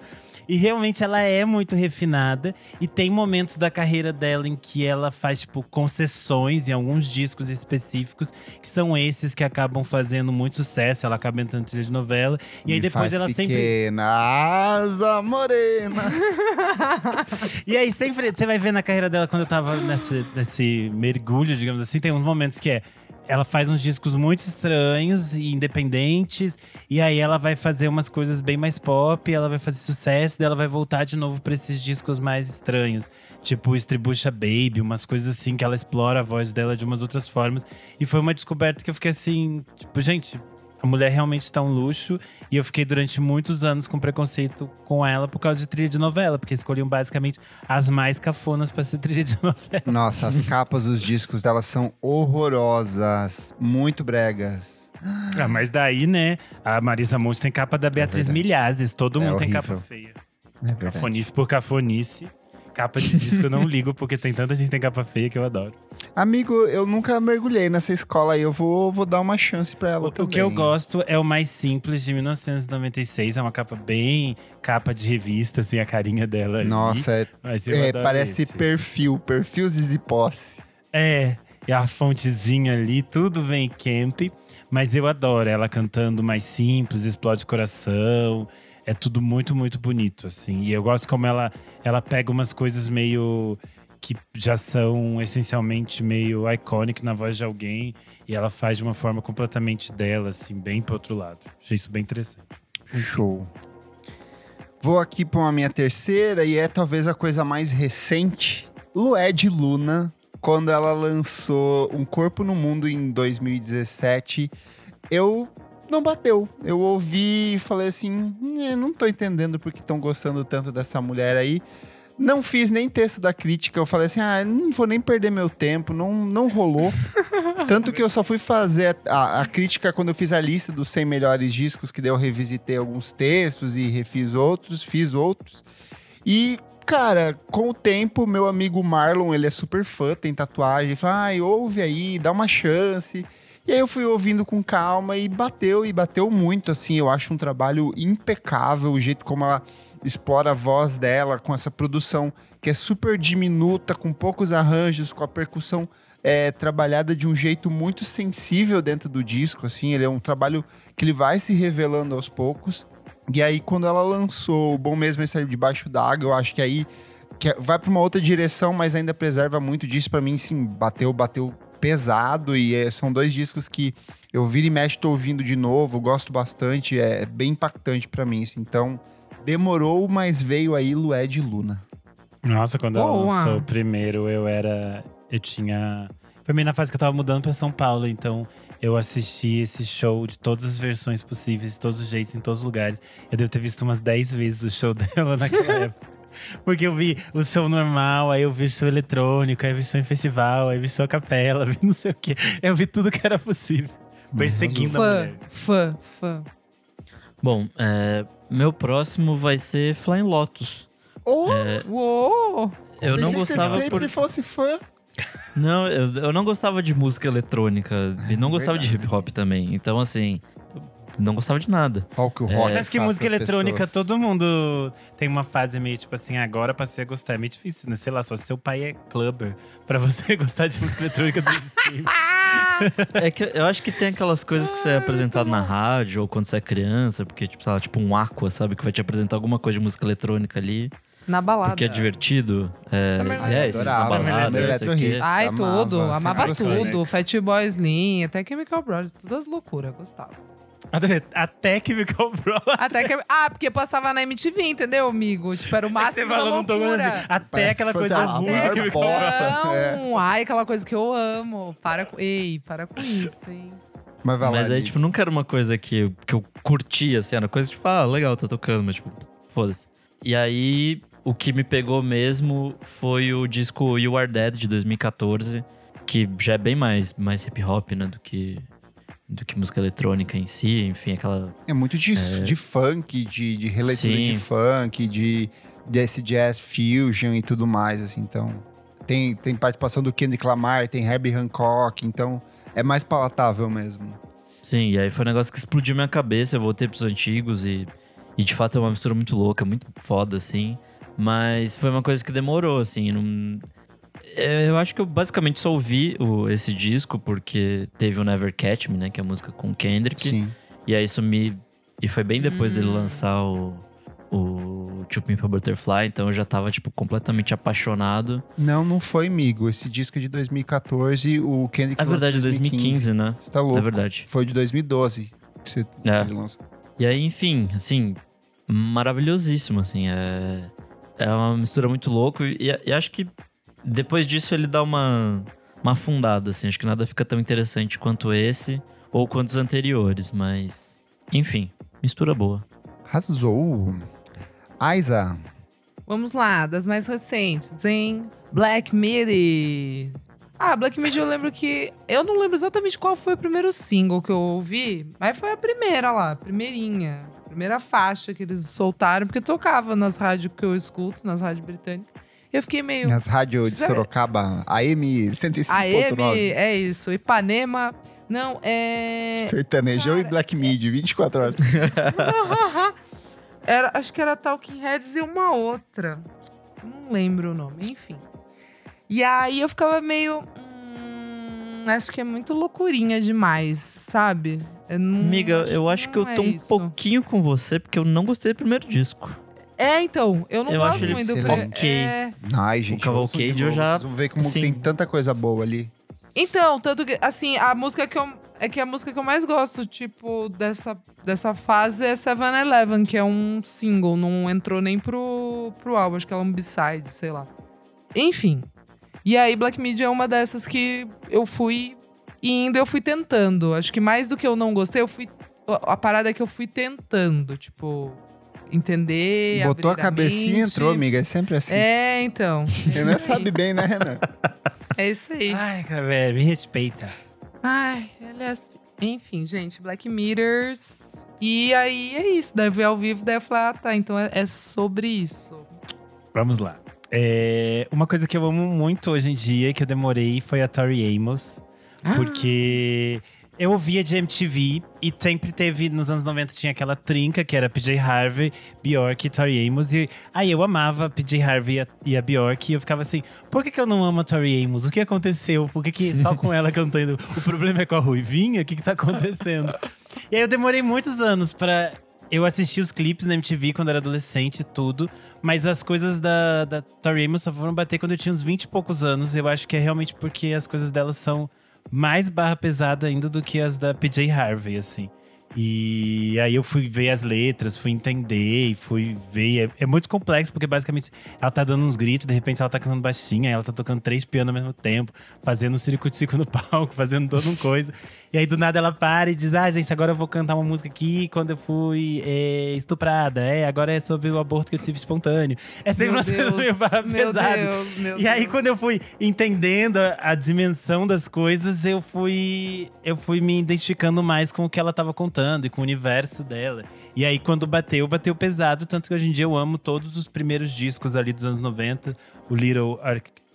E realmente ela é muito refinada e tem momentos da carreira dela em que ela faz tipo concessões em alguns discos específicos, que são esses que acabam fazendo muito sucesso, ela acaba entrando em trilha de novela e aí Me depois faz ela sempre pequena, asa morena. E aí, sempre você vai ver na carreira dela, quando eu tava nesse, nesse mergulho, digamos assim, tem uns momentos que é. Ela faz uns discos muito estranhos e independentes, e aí ela vai fazer umas coisas bem mais pop, ela vai fazer sucesso, daí ela vai voltar de novo pra esses discos mais estranhos, tipo Estribucha Baby, umas coisas assim que ela explora a voz dela de umas outras formas. E foi uma descoberta que eu fiquei assim, tipo, gente, a mulher realmente está um luxo. E eu fiquei durante muitos anos com preconceito com ela por causa de trilha de novela, porque escolhiam basicamente as mais cafonas pra ser trilha de novela. Nossa, as capas dos discos dela são horrorosas. Muito bregas. Ah, mas daí, né, a Marisa Monte tem capa da Beatriz verdade. Milhazes. Todo É mundo tem capa feia. É verdade. Cafonice por cafonice. Capa de disco eu não ligo, porque tem tanta gente que tem capa feia que eu adoro. Amigo, eu nunca mergulhei nessa escola aí. Eu vou, vou dar uma chance pra ela O, o também. que eu gosto é o mais simples de 1996. É uma capa bem capa de revista, assim, a carinha dela. ali. Nossa, é, é, parece esse. perfil. Perfil Zizi Posse. É, e a fontezinha ali, tudo vem camp. Mas eu adoro ela cantando mais simples, explode coração. É tudo muito, muito bonito, assim. E eu gosto como ela, ela pega umas coisas meio… Que já são essencialmente meio iconic na voz de alguém. E ela faz de uma forma completamente dela, assim, bem pro outro lado. Achei isso bem interessante. Show. Vou aqui pra uma minha terceira e é talvez a coisa mais recente. Lué de Luna, quando ela lançou Um Corpo no Mundo em 2017, eu não bateu. Eu ouvi e falei assim, "Né, não tô entendendo por que estão gostando tanto dessa mulher aí. Não fiz nem texto da crítica, eu falei assim, ah, não vou nem perder meu tempo, não, não rolou. Tanto que eu só fui fazer a, a crítica quando eu fiz a lista dos 100 melhores discos, que daí eu revisitei alguns textos e refiz outros, fiz outros. E, cara, com o tempo, meu amigo Marlon, ele é super fã, tem tatuagem, fala, ai, ouve aí, dá uma chance. E aí eu fui ouvindo com calma e bateu, e bateu muito, assim, eu acho um trabalho impecável, o jeito como ela explora a voz dela, com essa produção que é super diminuta, com poucos arranjos, com a percussão é, trabalhada de um jeito muito sensível dentro do disco, assim, ele é um trabalho que ele vai se revelando aos poucos. E aí, quando ela lançou o Bom Mesmo é Sair Debaixo d'Água, eu acho que aí que vai pra uma outra direção, mas ainda preserva muito disso. Pra mim, sim, bateu, bateu pesado. E é, são dois discos que eu viro e mexe, tô ouvindo de novo, gosto bastante. É bem impactante pra mim, assim. Então, demorou, mas veio aí Lué de Luna. Nossa, quando ela Boa. lançou o primeiro, eu era. Eu tinha. Foi meio na fase que eu tava mudando pra São Paulo, então eu assisti esse show de todas as versões possíveis, de todos os jeitos, em todos os lugares. Eu devo ter visto umas 10 vezes o show dela naquela época. Porque eu vi o show normal, aí eu vi o show eletrônico, aí eu vi o show em festival, aí eu vi show a capela, vi não sei o quê. Eu vi tudo que era possível. Perseguindo a Fã, mulher. fã, fã. Bom, é, meu próximo vai ser Flying Lotus. Oh, É, Uou! eu não pensei que gostava você sempre por fosse fã. Não, eu, eu não gostava de música eletrônica e não gostava de hip hop também. Então, assim, não gostava de nada. O É. rock Mas que música eletrônica, pessoas. todo mundo tem uma fase meio tipo assim, agora passei a gostar. É meio difícil, né? Sei lá, só se seu pai é clubber pra você gostar de música eletrônica desde. É que eu acho que tem aquelas coisas que você é apresentado na rádio ou quando você é criança, porque, tipo, sei lá, tipo um Aqua, sabe? Que vai te apresentar alguma coisa de música eletrônica ali, Na balada. porque é divertido. É, Summer é, esses Adorava, na balada, Summer Ai, Amava, tudo. Amava tudo. Fat Boy Slim, até Chemical Brothers. Todas as loucuras, gostava. Até que me comprou. Até que... Ah, porque passava na MTV, entendeu, amigo? Tipo, era o Você máximo da não loucura. assim, Até Parece aquela coisa ruim que me comprou. É. Não, ai, aquela coisa que eu amo. Para com... Ei, para com isso, hein? Mas vai lá, Mas aí, tipo, nunca era uma coisa que, que eu curtia, assim. Era coisa que, tipo, ah, legal, tá tocando, mas, tipo, foda-se. E aí, o que me pegou mesmo foi o disco You Are Dead, de 2014. Que já é bem mais, mais hip hop, né, do que, do que música eletrônica em si. Enfim, aquela... É muito de, de funk, de, de releitura Sim. de funk, de desse jazz fusion e tudo mais, assim. Então, tem, tem participação do Kendrick Lamar, tem Herbie Hancock, então é mais palatável mesmo. Sim, e aí foi um negócio que explodiu minha cabeça. Eu voltei pros antigos e, e de fato é uma mistura muito louca, muito foda, assim. Mas foi uma coisa que demorou, assim. Não... É, Eu acho que eu basicamente só ouvi o- esse disco porque teve o Never Catch Me, né? Que é a música com o Kendrick. Sim. E aí isso me. E foi bem depois dele Hum. lançar o. O Pimp a Butterfly, então eu já tava, tipo, completamente apaixonado. Não, não foi, amigo. Esse disco é de 2014, o Kendrick É verdade, lançou em 2015, né? Você tá louco. É verdade. Foi de 2012 que você É. ele lançou. E aí, enfim, assim, maravilhosíssimo, assim. É, é uma mistura muito louca. E, e acho que depois disso ele dá uma, uma afundada, assim. Acho que nada fica tão interessante quanto esse ou quanto os anteriores, mas. Enfim, mistura boa. Arrasou. Aiza. Vamos lá, das mais recentes, hein? Black Midi. Ah, Black Midi eu lembro que. Eu não lembro exatamente qual foi o primeiro single que eu ouvi, mas foi a primeira lá, a primeirinha. Primeira faixa que eles soltaram, porque tocava nas rádios que eu escuto, nas rádios britânicas. Eu fiquei meio. Nas rádios de Sorocaba, AM AM, 105.9. é isso. Ipanema. Não, é. Sertanejão e Black Mid, 24 horas. Era, acho que era Talking Heads e uma outra. Não lembro o nome, enfim. E aí eu ficava meio. hum, acho que é muito loucurinha demais, sabe? Eu não- Amiga, eu acho que eu não tô é um isso. pouquinho com você, porque eu não gostei do primeiro disco. É, então, eu não Eu gosto acho ele muito do. pre- Ok. É, Ai, gente. Cavalcade ouçam de eu já- Vocês vão ver como assim- tem tanta coisa boa ali. Então, tanto que, assim, a música que eu. É que a música que eu mais gosto, tipo, dessa, dessa fase é Seven Eleven, que é um single, não entrou nem pro, pro álbum, acho que ela é um B-side, sei lá. Enfim. E aí, Black Media é uma dessas que eu fui indo, eu fui tentando. Acho que mais do que eu não gostei, eu fui. A a parada é que eu fui tentando, tipo, entender. Botou a cabecinha e entrou, amiga. É sempre assim. É, então. Renan sabe bem, né, Renan? É isso aí. Ai, cara, velho, me respeita. Ai, ele é assim. Enfim, gente, Black Meters. E aí é isso. Daí eu vi ao vivo, daí eu falei, ah, tá, então é, é sobre isso. Vamos lá. É, uma coisa que eu amo muito hoje em dia, que eu demorei, foi a Tori Amos. Ah. Porque eu ouvia de MTV e sempre teve, nos anos 90, tinha aquela trinca que era PJ Harvey, Bjork e Tori Amos. E aí eu amava PJ Harvey e a, e a Bjork. E eu ficava assim, por que, que eu não amo a Tori Amos? O que aconteceu? Por que, que só com ela que eu não tô indo? O problema é com a Ruivinha? O que, que tá acontecendo? e aí eu demorei muitos anos pra Eu assisti os clipes na MTV quando era adolescente e tudo, mas as coisas da, da Tori Amos só foram bater quando eu tinha uns 20 e poucos anos. Eu acho que é realmente porque as coisas dela são mais barra pesada ainda do que as da PJ Harvey, assim. E aí eu fui ver as letras, fui entender e fui ver. É, é, muito complexo, porque basicamente ela tá dando uns gritos, de repente ela tá cantando baixinha, ela tá tocando três pianos ao mesmo tempo, fazendo um circuito no palco, fazendo toda uma coisa. E aí do nada ela para e diz: Ah, gente, agora eu vou cantar uma música aqui quando eu fui é, estuprada. É, agora é sobre o aborto que eu tive espontâneo. É sempre uma coisa meio pesada. Deus, e aí, quando eu fui entendendo a, a, dimensão das coisas, eu fui, eu fui me identificando mais com o que ela tava contando e com o universo dela. E aí, quando bateu, bateu pesado. Tanto que hoje em dia eu amo todos os primeiros discos ali dos anos 90. O Little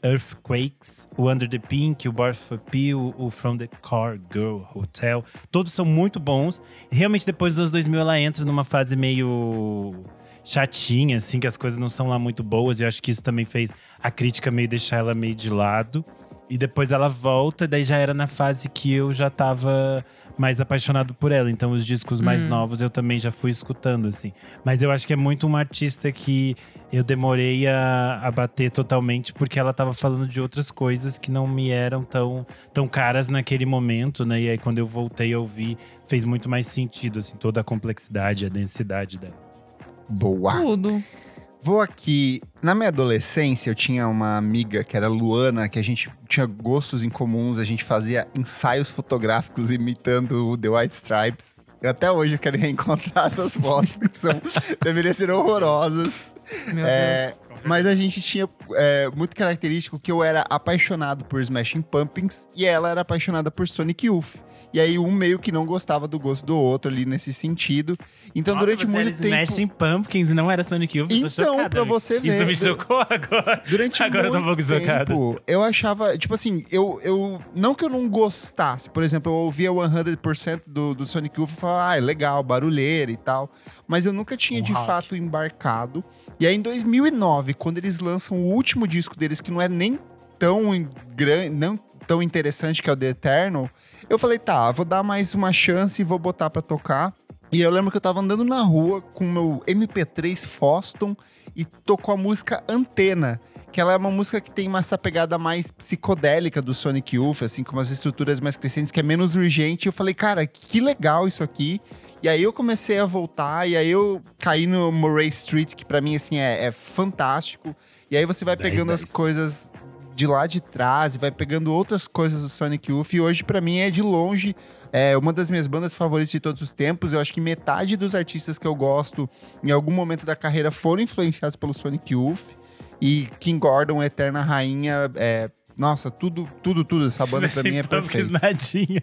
Earthquakes, o Under the Pink, o of Peel, o From the Car Girl Hotel. Todos são muito bons. Realmente, depois dos anos 2000, ela entra numa fase meio chatinha, assim, que as coisas não são lá muito boas. E eu acho que isso também fez a crítica meio deixar ela meio de lado. E depois ela volta, daí já era na fase que eu já tava mais apaixonado por ela. Então, os discos mais hum. novos eu também já fui escutando, assim. Mas eu acho que é muito uma artista que eu demorei a, a bater totalmente, porque ela tava falando de outras coisas que não me eram tão, tão caras naquele momento, né? E aí, quando eu voltei a ouvir, fez muito mais sentido, assim, toda a complexidade, a densidade dela. Boa! Tudo. Vou aqui. Na minha adolescência, eu tinha uma amiga que era Luana, que a gente tinha gostos em comuns, a gente fazia ensaios fotográficos imitando o The White Stripes. Até hoje eu quero reencontrar essas fotos, que são, deveriam ser horrorosas. Meu é, Deus. Mas a gente tinha é, muito característico que eu era apaixonado por Smashing Pumpkins e ela era apaixonada por Sonic Youth. E aí um meio que não gostava do gosto do outro ali nesse sentido. Então Nossa, durante muito tempo. Smashing Pumpkins e não era Sonic Youth. Então, chocada, pra você ver. Isso me chocou agora. Durante agora muito eu tô um pouco tempo, chocado. Eu achava, tipo assim, eu, eu. Não que eu não gostasse. Por exemplo, eu ouvia 100% do, do Sonic Youth e falava, ah, é legal, barulheira e tal. Mas eu nunca tinha um de rock. fato embarcado. E aí em 2009, quando eles lançam o último disco deles, que não é nem tão grande, não tão interessante, que é o The Eternal eu falei, tá, vou dar mais uma chance e vou botar para tocar. E eu lembro que eu tava andando na rua com o meu MP3 Foston e tocou a música Antena, que ela é uma música que tem essa pegada mais psicodélica do Sonic Youth, assim, com umas estruturas mais crescentes, que é menos urgente. E eu falei, cara, que legal isso aqui. E aí eu comecei a voltar, e aí eu caí no Murray Street, que para mim, assim, é, é, fantástico. E aí você vai 10, pegando 10. as coisas de lá de trás e vai pegando outras coisas do Sonic Youth. E hoje, para mim, é de longe é uma das minhas bandas favoritas de todos os tempos. Eu acho que metade dos artistas que eu gosto, em algum momento da carreira, foram influenciados pelo Sonic Youth. E King Gordon, Eterna Rainha, é, nossa, tudo, tudo, tudo. Essa banda Smash pra mim é perfeita. Nadinha.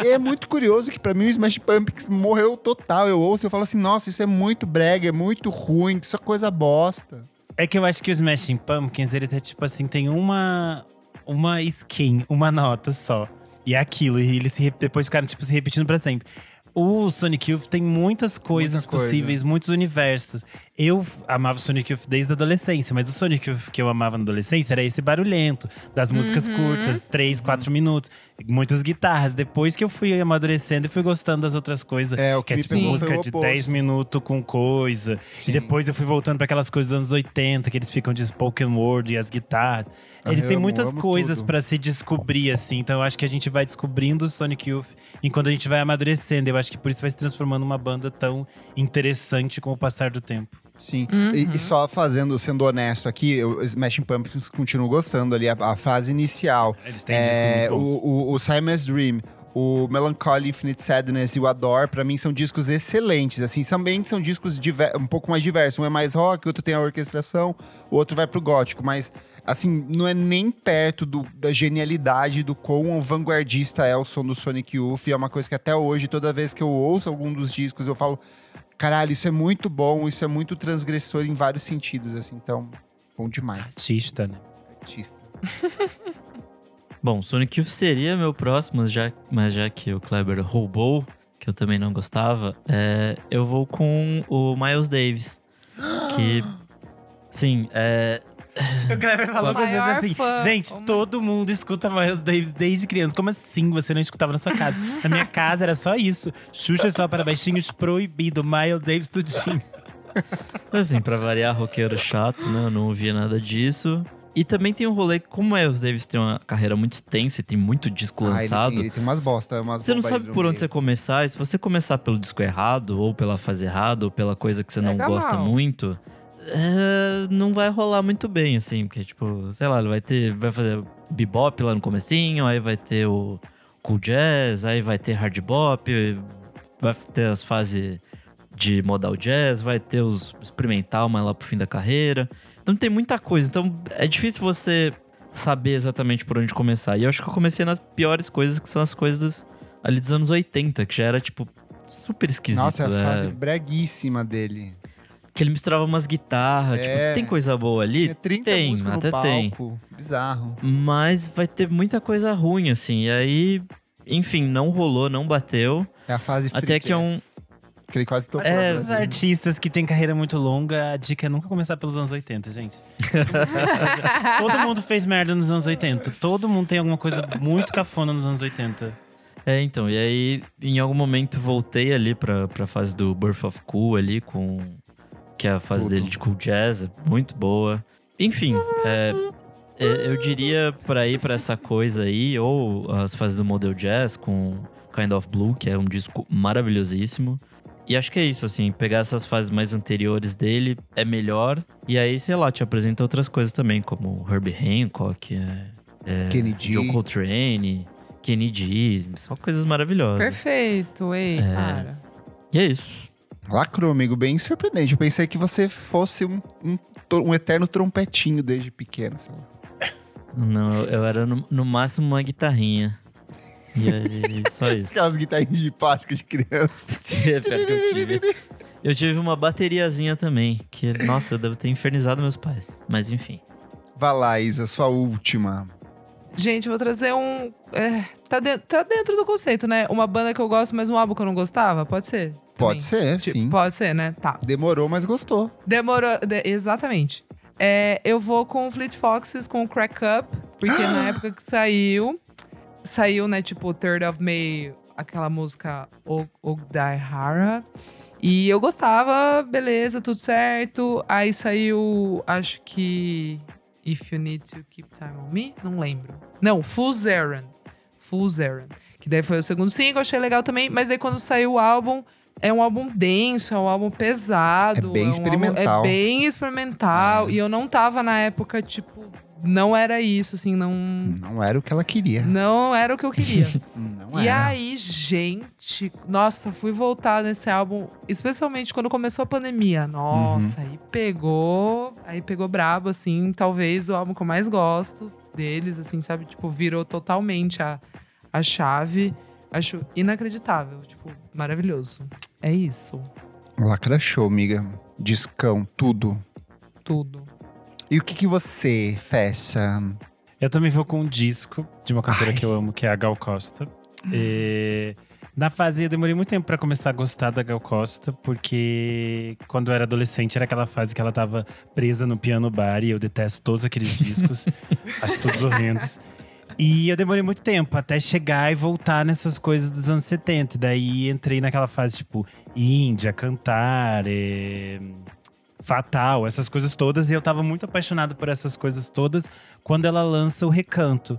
é muito curioso que pra mim o Smash Pumpkins morreu total. Eu ouço e eu falo assim, nossa, isso é muito brega, é muito ruim, isso é coisa bosta. É que eu acho que o Smashing Pumpkins, ele tá tipo assim, tem uma uma skin, uma nota só. E é aquilo, e eles se, depois ficaram tipo se repetindo para sempre. O Sonic Youth tem muitas coisas Muita possíveis, coisa. muitos universos. Eu amava o Sonic Youth desde a adolescência, mas o Sonic Youth que eu amava na adolescência era esse barulhento, das músicas uhum. curtas, 3, 4 uhum. minutos, muitas guitarras. Depois que eu fui amadurecendo e fui gostando das outras coisas, é, o que, é tipo música de 10 minutos com coisa. Sim. E depois eu fui voltando para aquelas coisas dos anos 80, que eles ficam de spoken word e as guitarras. Eles têm muitas coisas para se descobrir, assim. Então eu acho que a gente vai descobrindo o Sonic Youth enquanto a gente vai amadurecendo. Eu acho que por isso vai se transformando numa banda tão interessante com o passar do tempo. Sim. Uhum. E, e, só fazendo, sendo honesto aqui, o Smashing Pumpkins continuo gostando ali, a, a fase inicial. Eles têm é, o, o, o Simon's Dream o Melancholy Infinite Sadness e o Adore, para mim, são discos excelentes. Assim, também são discos um pouco mais diversos. Um é mais rock, o outro tem a orquestração, o outro vai pro gótico. Mas assim, não é nem perto do, da genialidade do quão vanguardista é o som do Sonic Youth. E é uma coisa que até hoje, toda vez que eu ouço algum dos discos, eu falo, caralho, isso é muito bom, isso é muito transgressor em vários sentidos, assim. Então, bom demais. Artista, né? Artista. bom, Sonic Youth seria meu próximo, já, mas já que o Kleber roubou, que eu também não gostava, é, eu vou com o Miles Davis. Que, sim, é, O Kleber falou O algumas vezes maior assim: fã, gente, o ma- todo mundo escuta Miles Davis desde criança. Como assim você não escutava na sua casa? na minha casa era só isso. Xuxa só para baixinhos proibido, Miles Davis tudinho. Assim, pra variar, roqueiro chato, né? Eu não ouvia nada disso. E também tem um rolê, como é, os Davis tem uma carreira muito extensa e tem muito disco Ah, ele lançado. tem, ele tem umas bosta, umas Você não sabe por onde meio. você começar. E se você começar pelo disco errado, ou pela fase errada, ou pela coisa que você não Pega gosta mal. muito, é, não vai rolar muito bem, assim. Porque, tipo, sei lá, ele vai ter. Vai fazer bebop lá no comecinho, aí vai ter o cool jazz, aí vai ter hard bop, vai ter as fases de modal jazz, vai ter os experimental mais lá pro fim da carreira. Então tem muita coisa. Então é difícil você saber exatamente por onde começar. E eu acho que eu comecei nas piores coisas, que são as coisas ali dos anos 80, que já era, tipo, super esquisito. Nossa, é a né? fase breguíssima dele. Que ele misturava umas guitarras. É. Tipo, tem coisa boa ali? Tinha 30 tem, músicas até no tem. palco. Bizarro. Mas vai ter muita coisa ruim, assim. E aí, enfim, não rolou, não bateu. É a fase free Até que é um-. Que ele quase tocou. É, Os artistas que têm carreira muito longa, a dica é nunca começar pelos anos 80, gente. Todo mundo fez merda nos anos 80. Todo mundo tem alguma coisa muito cafona nos anos 80. É, então, e aí, em algum momento, voltei ali pra, pra fase do Birth of Cool ali, com. Que é a fase Tudo. dele de cool jazz, muito boa. Enfim, é, é, eu diria pra ir pra essa coisa aí, ou as fases do Model Jazz com Kind of Blue, que é um disco maravilhosíssimo. E acho que é isso, assim, pegar essas fases mais anteriores dele é melhor. E aí, sei lá, te apresenta outras coisas também, como Herbie Hancock, é, é, Kennedy. Joe Coltrane, Kennedy, só coisas maravilhosas. Perfeito, ei, É. para. E é isso. Lacrou, amigo, bem surpreendente. Eu pensei que você fosse um, um, um eterno trompetinho desde pequeno. Não, eu, eu era no, no máximo uma guitarrinha. E aí, só isso. Aquelas guitarrinhas de plástico de criança. É pior que eu tive. Eu tive uma bateriazinha também, que, nossa, eu devo ter infernizado meus pais. Mas enfim. Vai lá, Isa, sua última. Gente, eu vou trazer um. é, tá, de- tá dentro do conceito, né? Uma banda que eu gosto, mas um álbum que eu não gostava? Pode ser? Pode também? ser, Tipo, sim. Pode ser, né? Tá. Demorou, mas gostou. Demorou. de- exatamente. É, eu vou com o Fleet Foxes, com o Crack Up, porque na época que saiu, saiu, né, tipo, Third of May, aquela música O- Ogdahara. E eu gostava, beleza, tudo certo. Aí saiu, acho que If You Need to Keep Time on Me, não lembro. Não, Fool's Errand. Fool's Errand. Que daí foi o segundo single, achei legal também. Mas daí quando saiu o álbum, é um álbum denso, é um álbum pesado. É bem um álbum- experimental. é bem experimental. É. E eu não tava na época, tipo, não era isso, assim, não. Não era o que ela queria. Não era o que eu queria. Não E era. aí, gente, nossa, fui voltar nesse álbum, especialmente quando começou a pandemia. Nossa, Uhum. aí pegou, aí pegou brabo, assim, talvez o álbum que eu mais gosto deles, assim, sabe? Tipo, virou totalmente a, a chave. Acho inacreditável, tipo, maravilhoso. É isso, Lacra show, amiga. Discão, tudo. tudo. E o que, que você fecha? Eu também vou com um disco de uma cantora Ai. que eu amo, que é a Gal Costa. E na fase, eu demorei muito tempo pra começar a gostar da Gal Costa, porque quando eu era adolescente era aquela fase que ela tava presa no piano bar e eu detesto todos aqueles discos. acho todos horrendos. E eu demorei muito tempo até chegar e voltar nessas coisas dos anos 70. E daí entrei naquela fase, tipo, Índia, cantar, eh, Fatal, essas coisas todas. E eu tava muito apaixonado por essas coisas todas quando ela lança o Recanto.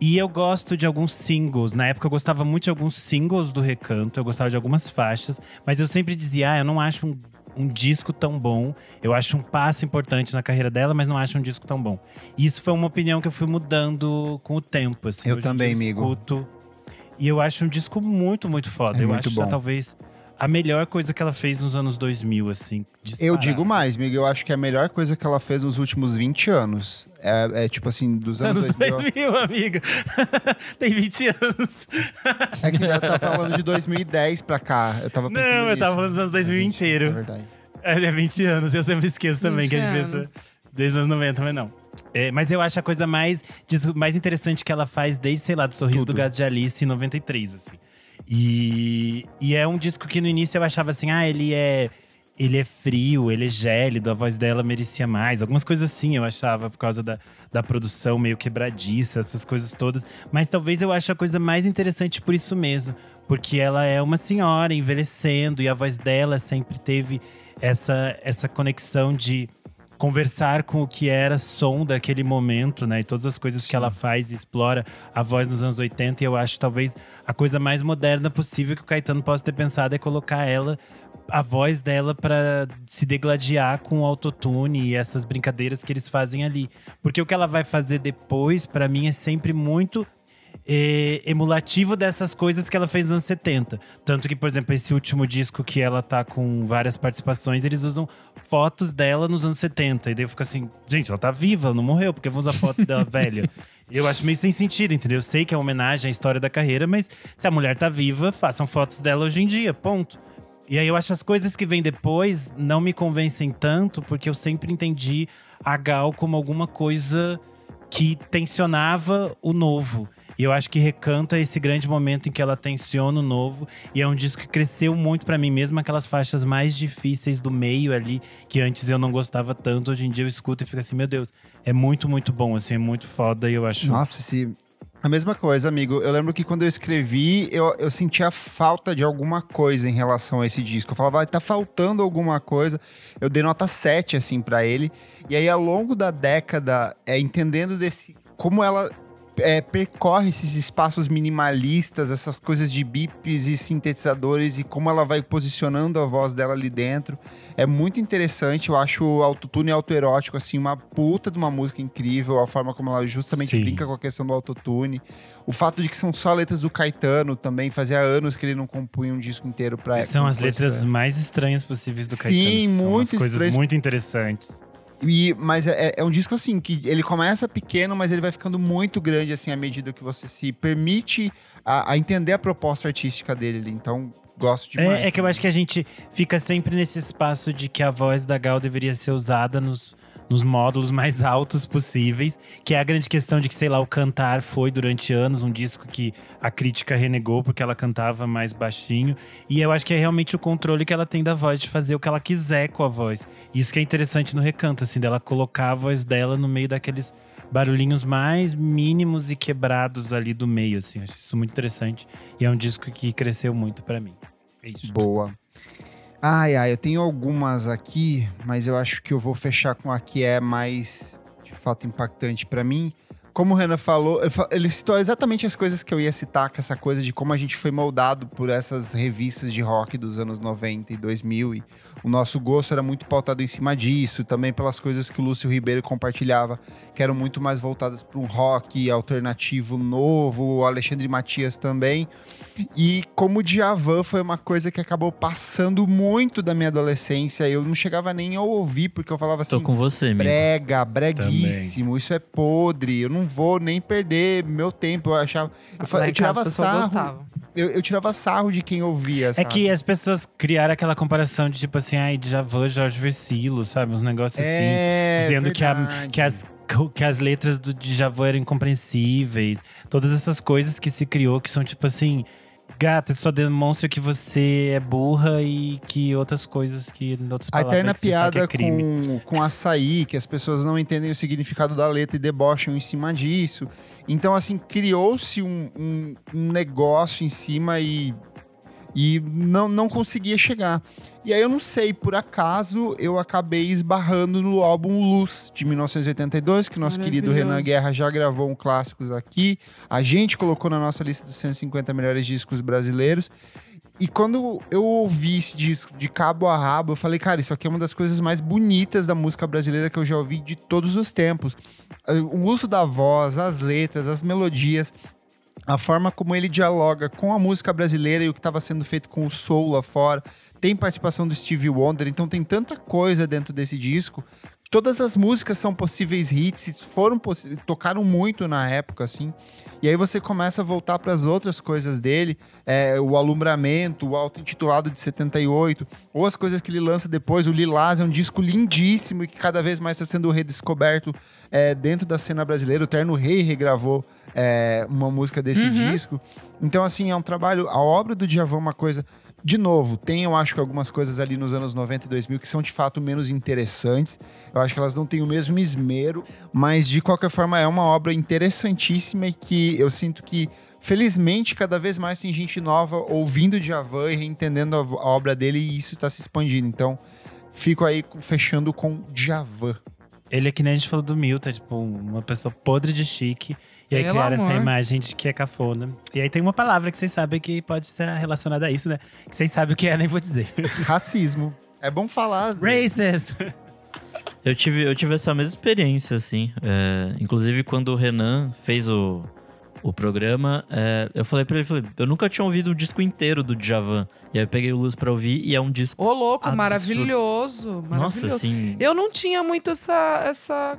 E eu gosto de alguns singles. Na época eu gostava muito de alguns singles do Recanto, eu gostava de algumas faixas, mas eu sempre dizia: ah, eu não acho um, um disco tão bom. Eu acho um passo importante na carreira dela, mas não acho um disco tão bom. Isso foi uma opinião que eu fui mudando com o tempo. Assim. Eu também, dia amigo. Escuto, e eu acho um disco muito, muito foda. É eu muito acho bom. talvez a melhor coisa que ela fez nos anos 2000, assim. Eu digo mais, amiga. Eu acho que é a melhor coisa que ela fez nos últimos 20 anos. É, é tipo assim, dos anos, Anos 2000. 2000, amiga. Tem 20 anos. É que ela tá falando de 2010 pra cá. Eu tava Não, pensando eu nisso. tava falando dos anos 2000 É 20, inteiro. É verdade. É, é 20 anos, eu sempre esqueço também 20 que a gente pensa desde os anos 90, mas não. É, mas eu acho a coisa mais, mais interessante que ela faz desde, sei lá, do Sorriso Tudo. do Gato de Alice em 93, assim. E, e é um disco que no início eu achava assim, ah, ele é. ele é frio, ele é gélido, a voz dela merecia mais. Algumas coisas assim eu achava, por causa da, da produção meio quebradiça, essas coisas todas. Mas talvez eu ache a coisa mais interessante por isso mesmo. Porque ela é uma senhora envelhecendo e a voz dela sempre teve essa, essa conexão de conversar com o que era som daquele momento, né? E todas as coisas Sim. que ela faz e explora a voz nos anos 80. E eu acho talvez a coisa mais moderna possível que o Caetano possa ter pensado é colocar ela a voz dela para se degladiar com o autotune e essas brincadeiras que eles fazem ali. Porque o que ela vai fazer depois, para mim, é sempre muito é, emulativo dessas coisas que ela fez nos anos 70. Tanto que, por exemplo, esse último disco que ela tá com várias participações, eles usam fotos dela nos anos 70. E daí eu fico assim, gente, ela tá viva, ela não morreu, porque vão usar fotos dela velha. Eu acho meio sem sentido, entendeu? Eu sei que é uma homenagem à história da carreira, mas se a mulher tá viva, façam fotos dela hoje em dia, ponto. E aí eu acho as coisas que vêm depois não me convencem tanto, porque eu sempre entendi a Gal como alguma coisa que tensionava o novo. E eu acho que Recanto é esse grande momento em que ela tensiona o novo. E é um disco que cresceu muito para mim, mesmo aquelas faixas mais difíceis do meio ali, que antes eu não gostava tanto. Hoje em dia eu escuto e fico assim, meu Deus, é muito, muito bom, assim, é muito foda. E eu acho. Nossa, esse, a mesma coisa, amigo. Eu lembro que quando eu escrevi, eu, eu sentia falta de alguma coisa em relação a esse disco. Eu falava, vai, tá faltando alguma coisa. Eu dei nota 7, assim, para ele. E aí, ao longo da década, é, entendendo desse. Como ela é, percorre esses espaços minimalistas, essas coisas de bips e sintetizadores e como ela vai posicionando a voz dela ali dentro. É muito interessante. Eu acho o autotune autoerótico, assim, uma puta de uma música incrível. A forma como ela justamente Sim. brinca com a questão do autotune. O fato de que são só letras do Caetano também. Fazia anos que ele não compunha um disco inteiro pra. São as letras mais estranhas possíveis do Caetano. Sim, muito coisas muito interessantes. E, mas é, é, um disco assim que ele começa pequeno, mas ele vai ficando muito grande assim à medida que você se permite a, a entender a proposta artística dele. Então, gosto demais. É, é que eu acho que a gente fica sempre nesse espaço de que a voz da Gal deveria ser usada nos nos módulos mais altos possíveis, que é a grande questão de que, sei lá, o cantar foi durante anos um disco que a crítica renegou porque ela cantava mais baixinho. E eu acho que é realmente o controle que ela tem da voz de fazer o que ela quiser com a voz. Isso que é interessante no recanto, assim, dela colocar a voz dela no meio daqueles barulhinhos mais mínimos e quebrados ali do meio, assim. Acho isso muito interessante. E é um disco que cresceu muito para mim. É isso. Boa. Ai, ai, eu tenho algumas aqui, mas eu acho que eu vou fechar com a que é mais, de fato, impactante para mim. Como o Renan falou, ele citou exatamente as coisas que eu ia citar, com essa coisa de como a gente foi moldado por essas revistas de rock dos anos 90 e 2000 e o nosso gosto era muito pautado em cima disso, também pelas coisas que o Lúcio Ribeiro compartilhava, que eram muito mais voltadas para um rock alternativo novo, o Alexandre Matias também. E como o Djavan foi uma coisa que acabou passando muito da minha adolescência, eu não chegava nem a ouvir, porque eu falava assim: Tô com você, brega, breguíssimo, também. isso é podre, eu não vou nem perder meu tempo. Eu achava. Eu, eu tirava sarro. Eu, eu, tirava sarro de quem ouvia. Sabe? É que as pessoas criaram aquela comparação de tipo assim, ai, Djavan, Jorge Versilo, sabe? Uns negócios é, assim. Dizendo que, a, que, as, que as letras do Djavan eram incompreensíveis. Todas essas coisas que se criou que são tipo assim Gata, só demonstra que você é burra e que outras coisas que outras A eterna piada é com, com açaí, que as pessoas não entendem o significado da letra e debocham em cima disso. Então, assim, criou-se um, um, um negócio em cima e e não, não conseguia chegar. E aí eu não sei, por acaso eu acabei esbarrando no álbum Luz, de 1982, que nosso querido Renan Guerra já gravou um clássicos aqui. A gente colocou na nossa lista dos 150 melhores discos brasileiros. E quando eu ouvi esse disco de cabo a rabo, eu falei, cara, isso aqui é uma das coisas mais bonitas da música brasileira que eu já ouvi de todos os tempos. O uso da voz, as letras, as melodias a forma como ele dialoga com a música brasileira e o que estava sendo feito com o soul lá fora. Tem participação do Stevie Wonder, então tem tanta coisa dentro desse disco. Todas as músicas são possíveis hits, foram tocaram muito na época, assim. E aí você começa a voltar para as outras coisas dele, é, o Alumbramento, o auto-intitulado de 78, ou as coisas que ele lança depois. O Lilás é um disco lindíssimo e que cada vez mais está sendo redescoberto é, dentro da cena brasileira. O Terno Rei regravou é, uma música desse uhum. disco. Então, assim, é um trabalho. A obra do Djavan é uma coisa De novo, tem eu acho que algumas coisas ali nos anos 90 e 2000 que são de fato menos interessantes. Eu acho que elas não têm o mesmo esmero, mas de qualquer forma é uma obra interessantíssima e que eu sinto que felizmente cada vez mais tem gente nova ouvindo Djavan e reentendendo a, a obra dele e isso está se expandindo. Então, fico aí fechando com Djavan. Ele é que nem a gente falou do Milton, é tipo uma pessoa podre de chique. E aí criaram essa imagem de que é cafona. E aí tem uma palavra que vocês sabem que pode ser relacionada a isso, né? Que vocês sabem o que é, nem vou dizer. Racismo. É bom falar. Racist! Eu tive, eu tive essa mesma experiência, assim. É, inclusive, quando o Renan fez o, o programa, é, eu falei pra ele, falei, eu nunca tinha ouvido o disco inteiro do Djavan. E aí eu peguei o Luz pra ouvir e é um disco. Ô, louco, Absurdo. maravilhoso. Nossa, maravilhoso. assim. Eu não tinha muito essa, essa,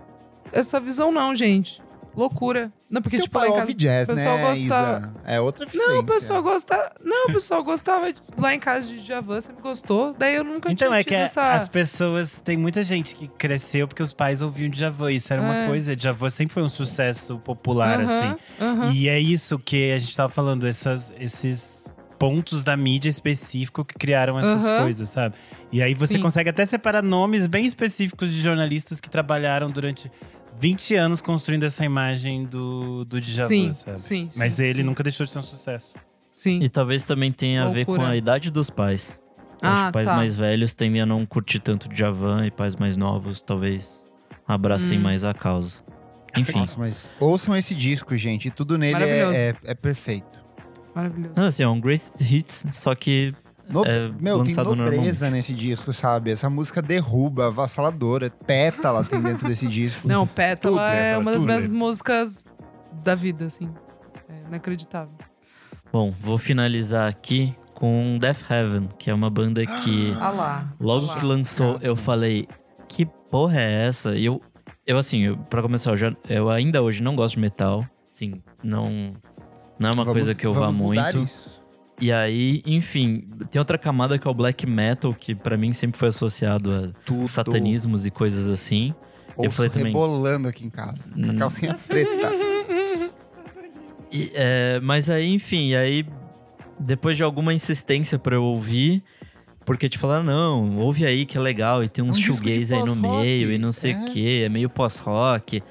essa visão, não, gente. Loucura. Não, porque, Porque tipo, o lá em pai casa, jazz, o pessoal né, gostava- Isa? É outra Não, o pessoal gostava. Não, o pessoal gostava de- lá em casa de Djavan, sempre gostou. Daí eu nunca Então tinha é que essa. as pessoas. Tem muita gente que cresceu porque os pais ouviam Djavan. Isso era uma É. coisa. Djavan sempre foi um sucesso popular, Aham, assim. aham. E é isso que a gente tava falando, essas, esses pontos da mídia específico que criaram essas Aham. coisas, sabe? E aí você Sim. consegue até separar nomes bem específicos de jornalistas que trabalharam durante 20 anos construindo essa imagem do, do Djavan, Sim, sabe? sim, Mas sim, ele sim. nunca deixou de ser um sucesso. Sim. E talvez também tenha a ver com Loucura. a idade dos pais. Ah, Acho que pais tá. mais velhos tendem a não curtir tanto Djavan e pais mais novos talvez abracem Hum. mais a causa. Enfim. Nossa, mas ouçam esse disco, gente. Tudo nele é, é, é perfeito. Maravilhoso. Não, assim, é um great hits, só que No- É, meu, tem nobreza nesse disco, sabe? Essa música derruba, avassaladora, pétala tem dentro desse disco. Não, Pétala Tudo, é uma das minhas músicas da vida, assim. É inacreditável. Bom, vou finalizar aqui com Death Heaven, que é uma banda que Ah lá. logo ah lá. que lançou eu falei, que porra é essa? E eu, eu assim, eu, pra começar, eu, já, eu ainda hoje não gosto de metal. Assim, não, não é uma Vamos- coisa que eu vá muito. isso. E aí, enfim, tem outra camada que é o black metal, que pra mim sempre foi associado a Tudo. satanismos e coisas assim. Ouço eu falei também- rebolando aqui em casa. Com a Hum. calcinha preta. E, é, mas aí, enfim, aí depois de alguma insistência pra eu ouvir, porque te falaram, não, ouve aí que é legal, e tem uns um disco de shoegaze aí no meio, e não sei é. o que, é meio pós-rock.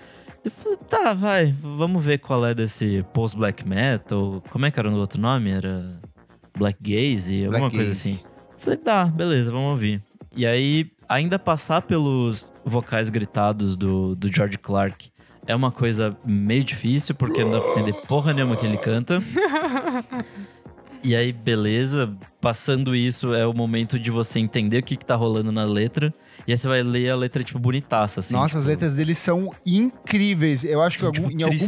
Eu falei, tá, vai, vamos ver qual é desse post-black metal. Como é que era o outro nome? Era Black Gaze, alguma Black coisa Gaze. assim. Falei, tá, beleza, vamos ouvir. E aí, ainda passar pelos vocais gritados do, do George Clark é uma coisa meio difícil, porque não dá pra entender porra nenhuma que ele canta. E aí, beleza, passando isso é o momento de você entender o que, que tá rolando na letra. E aí você vai ler a letra, tipo, bonitaça, assim. Nossa, as tipo, letras deles são incríveis. Eu acho que são, algum- tipo, em, algum,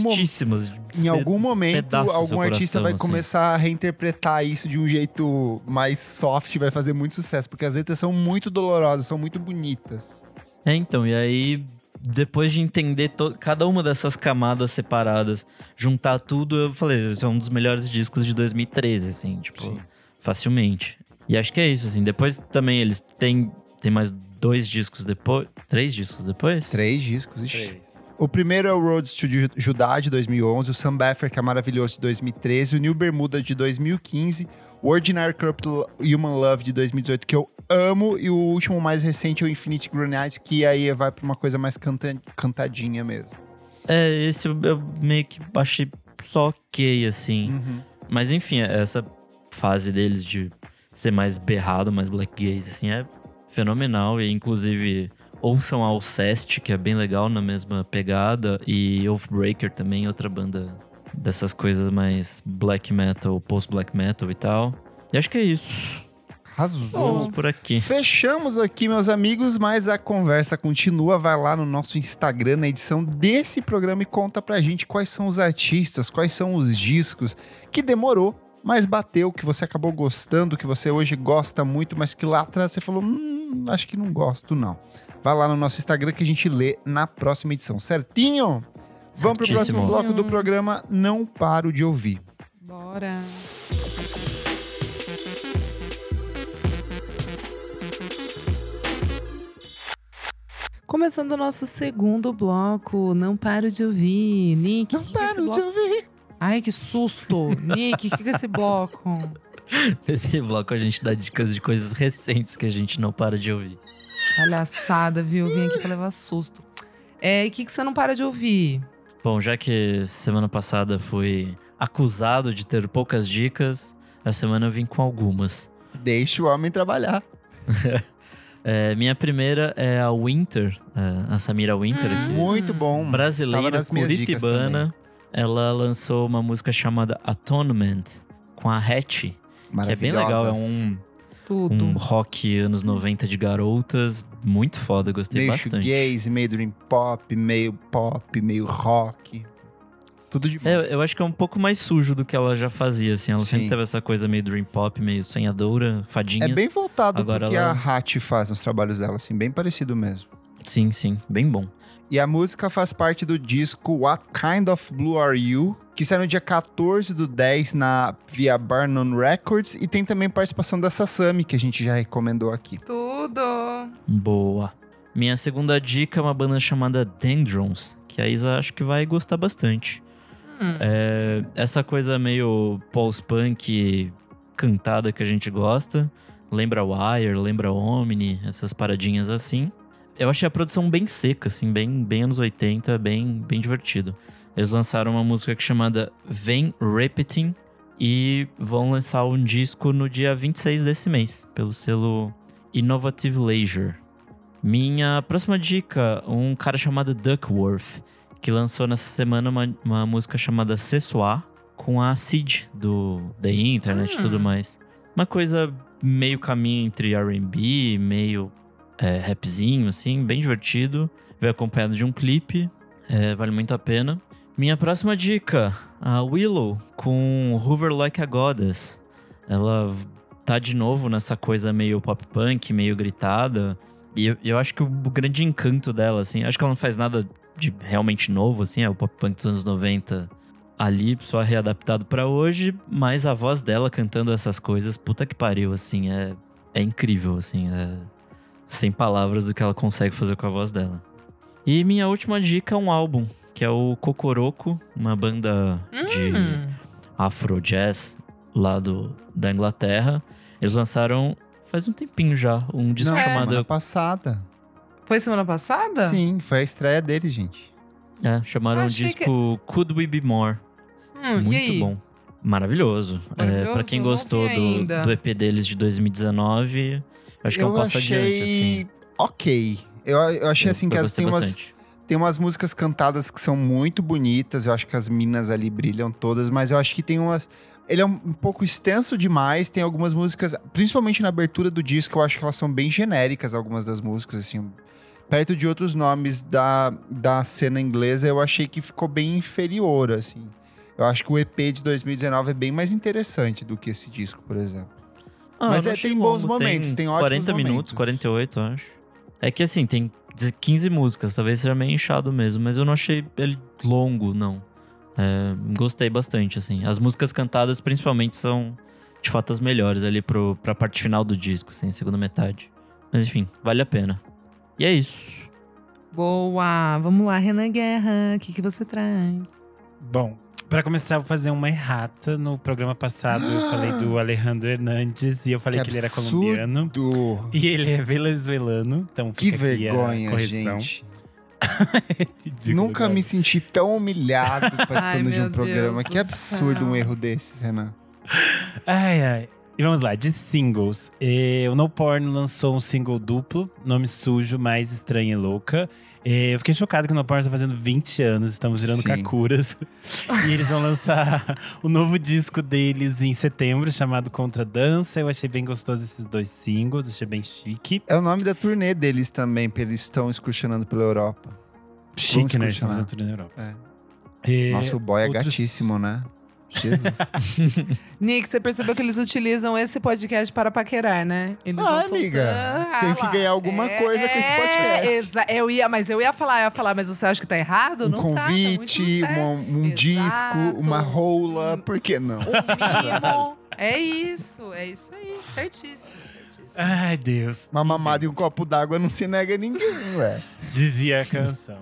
em algum momento, algum artista coração, vai assim. começar a reinterpretar isso de um jeito mais soft e vai fazer muito sucesso. Porque as letras são muito dolorosas, são muito bonitas. É, então, e aí, depois de entender cada uma dessas camadas separadas, juntar tudo, eu falei, esse é um dos melhores discos de 2013, assim, tipo, Sim. facilmente. E acho que é isso, assim. Depois também eles têm, têm mais dois discos depois. Três discos depois? Três discos, ixi. O primeiro é o Roads to Ju- Judá, de 2011, o Sam Baffer, que é maravilhoso, de 2013, o New Bermuda, de 2015, o Ordinary Corrupt Human Love, de 2018, que eu amo, e o último mais recente é o Infinite Grenade, que aí vai pra uma coisa mais canta- cantadinha mesmo. É, esse eu, eu meio que achei só ok, assim. Uhum. Mas enfim, essa fase deles de ser mais berrado, mais black gaze, assim, é fenomenal. E inclusive ouçam a Alceste, que é bem legal na mesma pegada, e Oathbreaker também, outra banda dessas coisas mais black metal, post-black metal e tal. E acho que é isso. Arrasou. Vamos por aqui. Fechamos aqui, meus amigos, mas a conversa continua. Vai lá no nosso Instagram, na edição desse programa, e conta pra gente quais são os artistas, quais são os discos que demorou, mas bateu, que você acabou gostando, que você hoje gosta muito, mas que lá atrás você falou, hum, acho que não gosto, não. Vai lá no nosso Instagram que a gente lê na próxima edição, certinho? Vamos pro Certíssimo. próximo bloco do programa Não Paro de Ouvir. Bora. Começando o nosso segundo bloco, não paro de ouvir. Nick, Não que que é paro de ouvir. Ai, que susto! Nick, o que, que é esse bloco? Nesse bloco a gente dá dicas de coisas recentes que a gente não para de ouvir. Palhaçada, viu? Vim aqui pra levar susto. É, e o que, que você não para de ouvir? Bom, já que semana passada fui acusado de ter poucas dicas, essa semana eu vim com algumas. Deixa o homem trabalhar. É, minha primeira é a Winter, é, a Samira Winter Hum. aqui. Muito bom. Brasileira, curitibana. Ela lançou uma música chamada Atonement com a Hatch, que é bem legal. É um, Tudo. um rock anos 90 de garotas, muito foda, gostei Meio bastante. shoegaze, meio dream pop, meio pop, meio rock. Tudo de bom. É, eu acho que é um pouco mais sujo do que ela já fazia, assim. Ela sempre Sim. teve essa coisa meio dream pop, meio sonhadora, fadinhas. É bem voltado Agora pro que ela- a Hatch faz nos trabalhos dela, assim, bem parecido mesmo. Sim, sim, bem bom. E a música faz parte do disco What Kind of Blue Are You? Que sai no dia 14 do 10 na via Barnum Records. E tem também participação da Sasami, que a gente já recomendou aqui. Tudo. Boa. Minha segunda dica é uma banda chamada Dendrons, que a Isa acho que vai gostar bastante. Hum. É, essa coisa meio post-punk cantada que a gente gosta. Lembra Wire, lembra Omni, essas paradinhas assim. Eu achei a produção bem seca, assim, bem, bem anos 80, bem, bem divertido. Eles lançaram uma música é chamada Vem Repeating e vão lançar um disco no dia 26 desse mês, pelo selo Innovative Leisure. Minha próxima dica, um cara chamado Duckworth, que lançou nessa semana uma, uma música chamada Sessoir com a Cid do The Internet e Hum. tudo mais. Uma coisa meio caminho entre R&B, meio é, rapzinho, assim, bem divertido. Veio acompanhado de um clipe, é, vale muito a pena. Minha próxima dica, a Willow com Hoover Like a Goddess. Ela tá de novo nessa coisa meio pop punk, meio gritada. E eu, eu acho que o, grande encanto dela, assim, acho que ela não faz nada de realmente novo, assim, é o pop punk dos anos 90 ali, só readaptado pra hoje, mas a voz dela cantando essas coisas, puta que pariu, assim, é, é incrível, assim, é sem palavras o que ela consegue fazer com a voz dela. E minha última dica é um álbum, que é o Kokoroko, uma banda de Hum. afro jazz lá do, da Inglaterra. Eles lançaram faz um tempinho já um disco Não, chamado semana passada. Foi semana passada? Sim, foi a estreia dele, gente. é, chamaram o disco Could We Be More. Hum, e Muito aí? bom. Maravilhoso. É, Maravilhoso? para quem Não gostou do, do EP deles de 2019, acho que é um eu passo achei adiante, assim. ok. Eu, eu achei Eu- assim eu que as, tem umas, tem umas músicas cantadas que são muito bonitas. Eu acho que as minas ali brilham todas, mas eu acho que tem umas. Ele é um, um pouco extenso demais. Tem algumas músicas, principalmente na abertura do disco, eu acho que elas são bem genéricas, algumas das músicas, assim. Perto de outros nomes da, da cena inglesa, eu achei que ficou bem inferior, assim. Eu acho que o EP de 2019 é bem mais interessante do que esse disco, por exemplo. Ah, Mas é, tem bons longo, momentos, tem ótimos 40 minutos, momentos. 48, eu acho. É que assim, tem 15 músicas, talvez seja meio inchado mesmo, mas eu não achei ele longo, não. É, gostei bastante, assim. As músicas cantadas, principalmente, são de fato as melhores ali pro, pra parte final do disco, assim, segunda metade. Mas enfim, vale a pena. E é isso. Boa! Vamos lá, Renan Guerra. O que, que você traz? Bom, pra começar, eu vou fazer uma errata. No programa passado, eu falei do Alejandro Hernandes e eu falei que, ele era colombiano. E ele é venezuelano, então Que fica aqui a vergonha, correção. gente. Ridículo, Nunca cara. me senti tão humilhado Ai, participando de meu um programa. Deus Que do absurdo céu. um erro desses, Renan. Ai, ai. E vamos lá, de singles. Eh, o No Porn lançou um single duplo, nome sujo, mais estranha e louca. Eh, eu fiquei chocado que o No Porn está fazendo 20 anos, estamos virando Sim. kakuras. e eles vão lançar o novo disco deles em setembro, chamado Contra Dança. Eu achei bem gostoso esses dois singles, achei bem chique. É o nome da turnê deles também, porque eles estão excursionando pela Europa. Chique, né? Estamos na turnê na Europa. É. Eh, Nossa, o boy é outros- gatíssimo, né? Jesus. Nick, você percebeu que eles utilizam esse podcast para paquerar, né? Eles Ah, soltando- amiga, Ah, tem que lá. ganhar alguma coisa com esse podcast. exa- eu ia, mas eu ia falar, eu ia falar, mas você acha que tá errado? um Não tá, tá muito convite, certo. um, um disco, uma rola, por que não? Um mimo. é isso, é isso aí, certíssimo, certíssimo. Ai, Deus. Uma mamada e um copo d'água não se nega a ninguém, ué. Dizia a canção.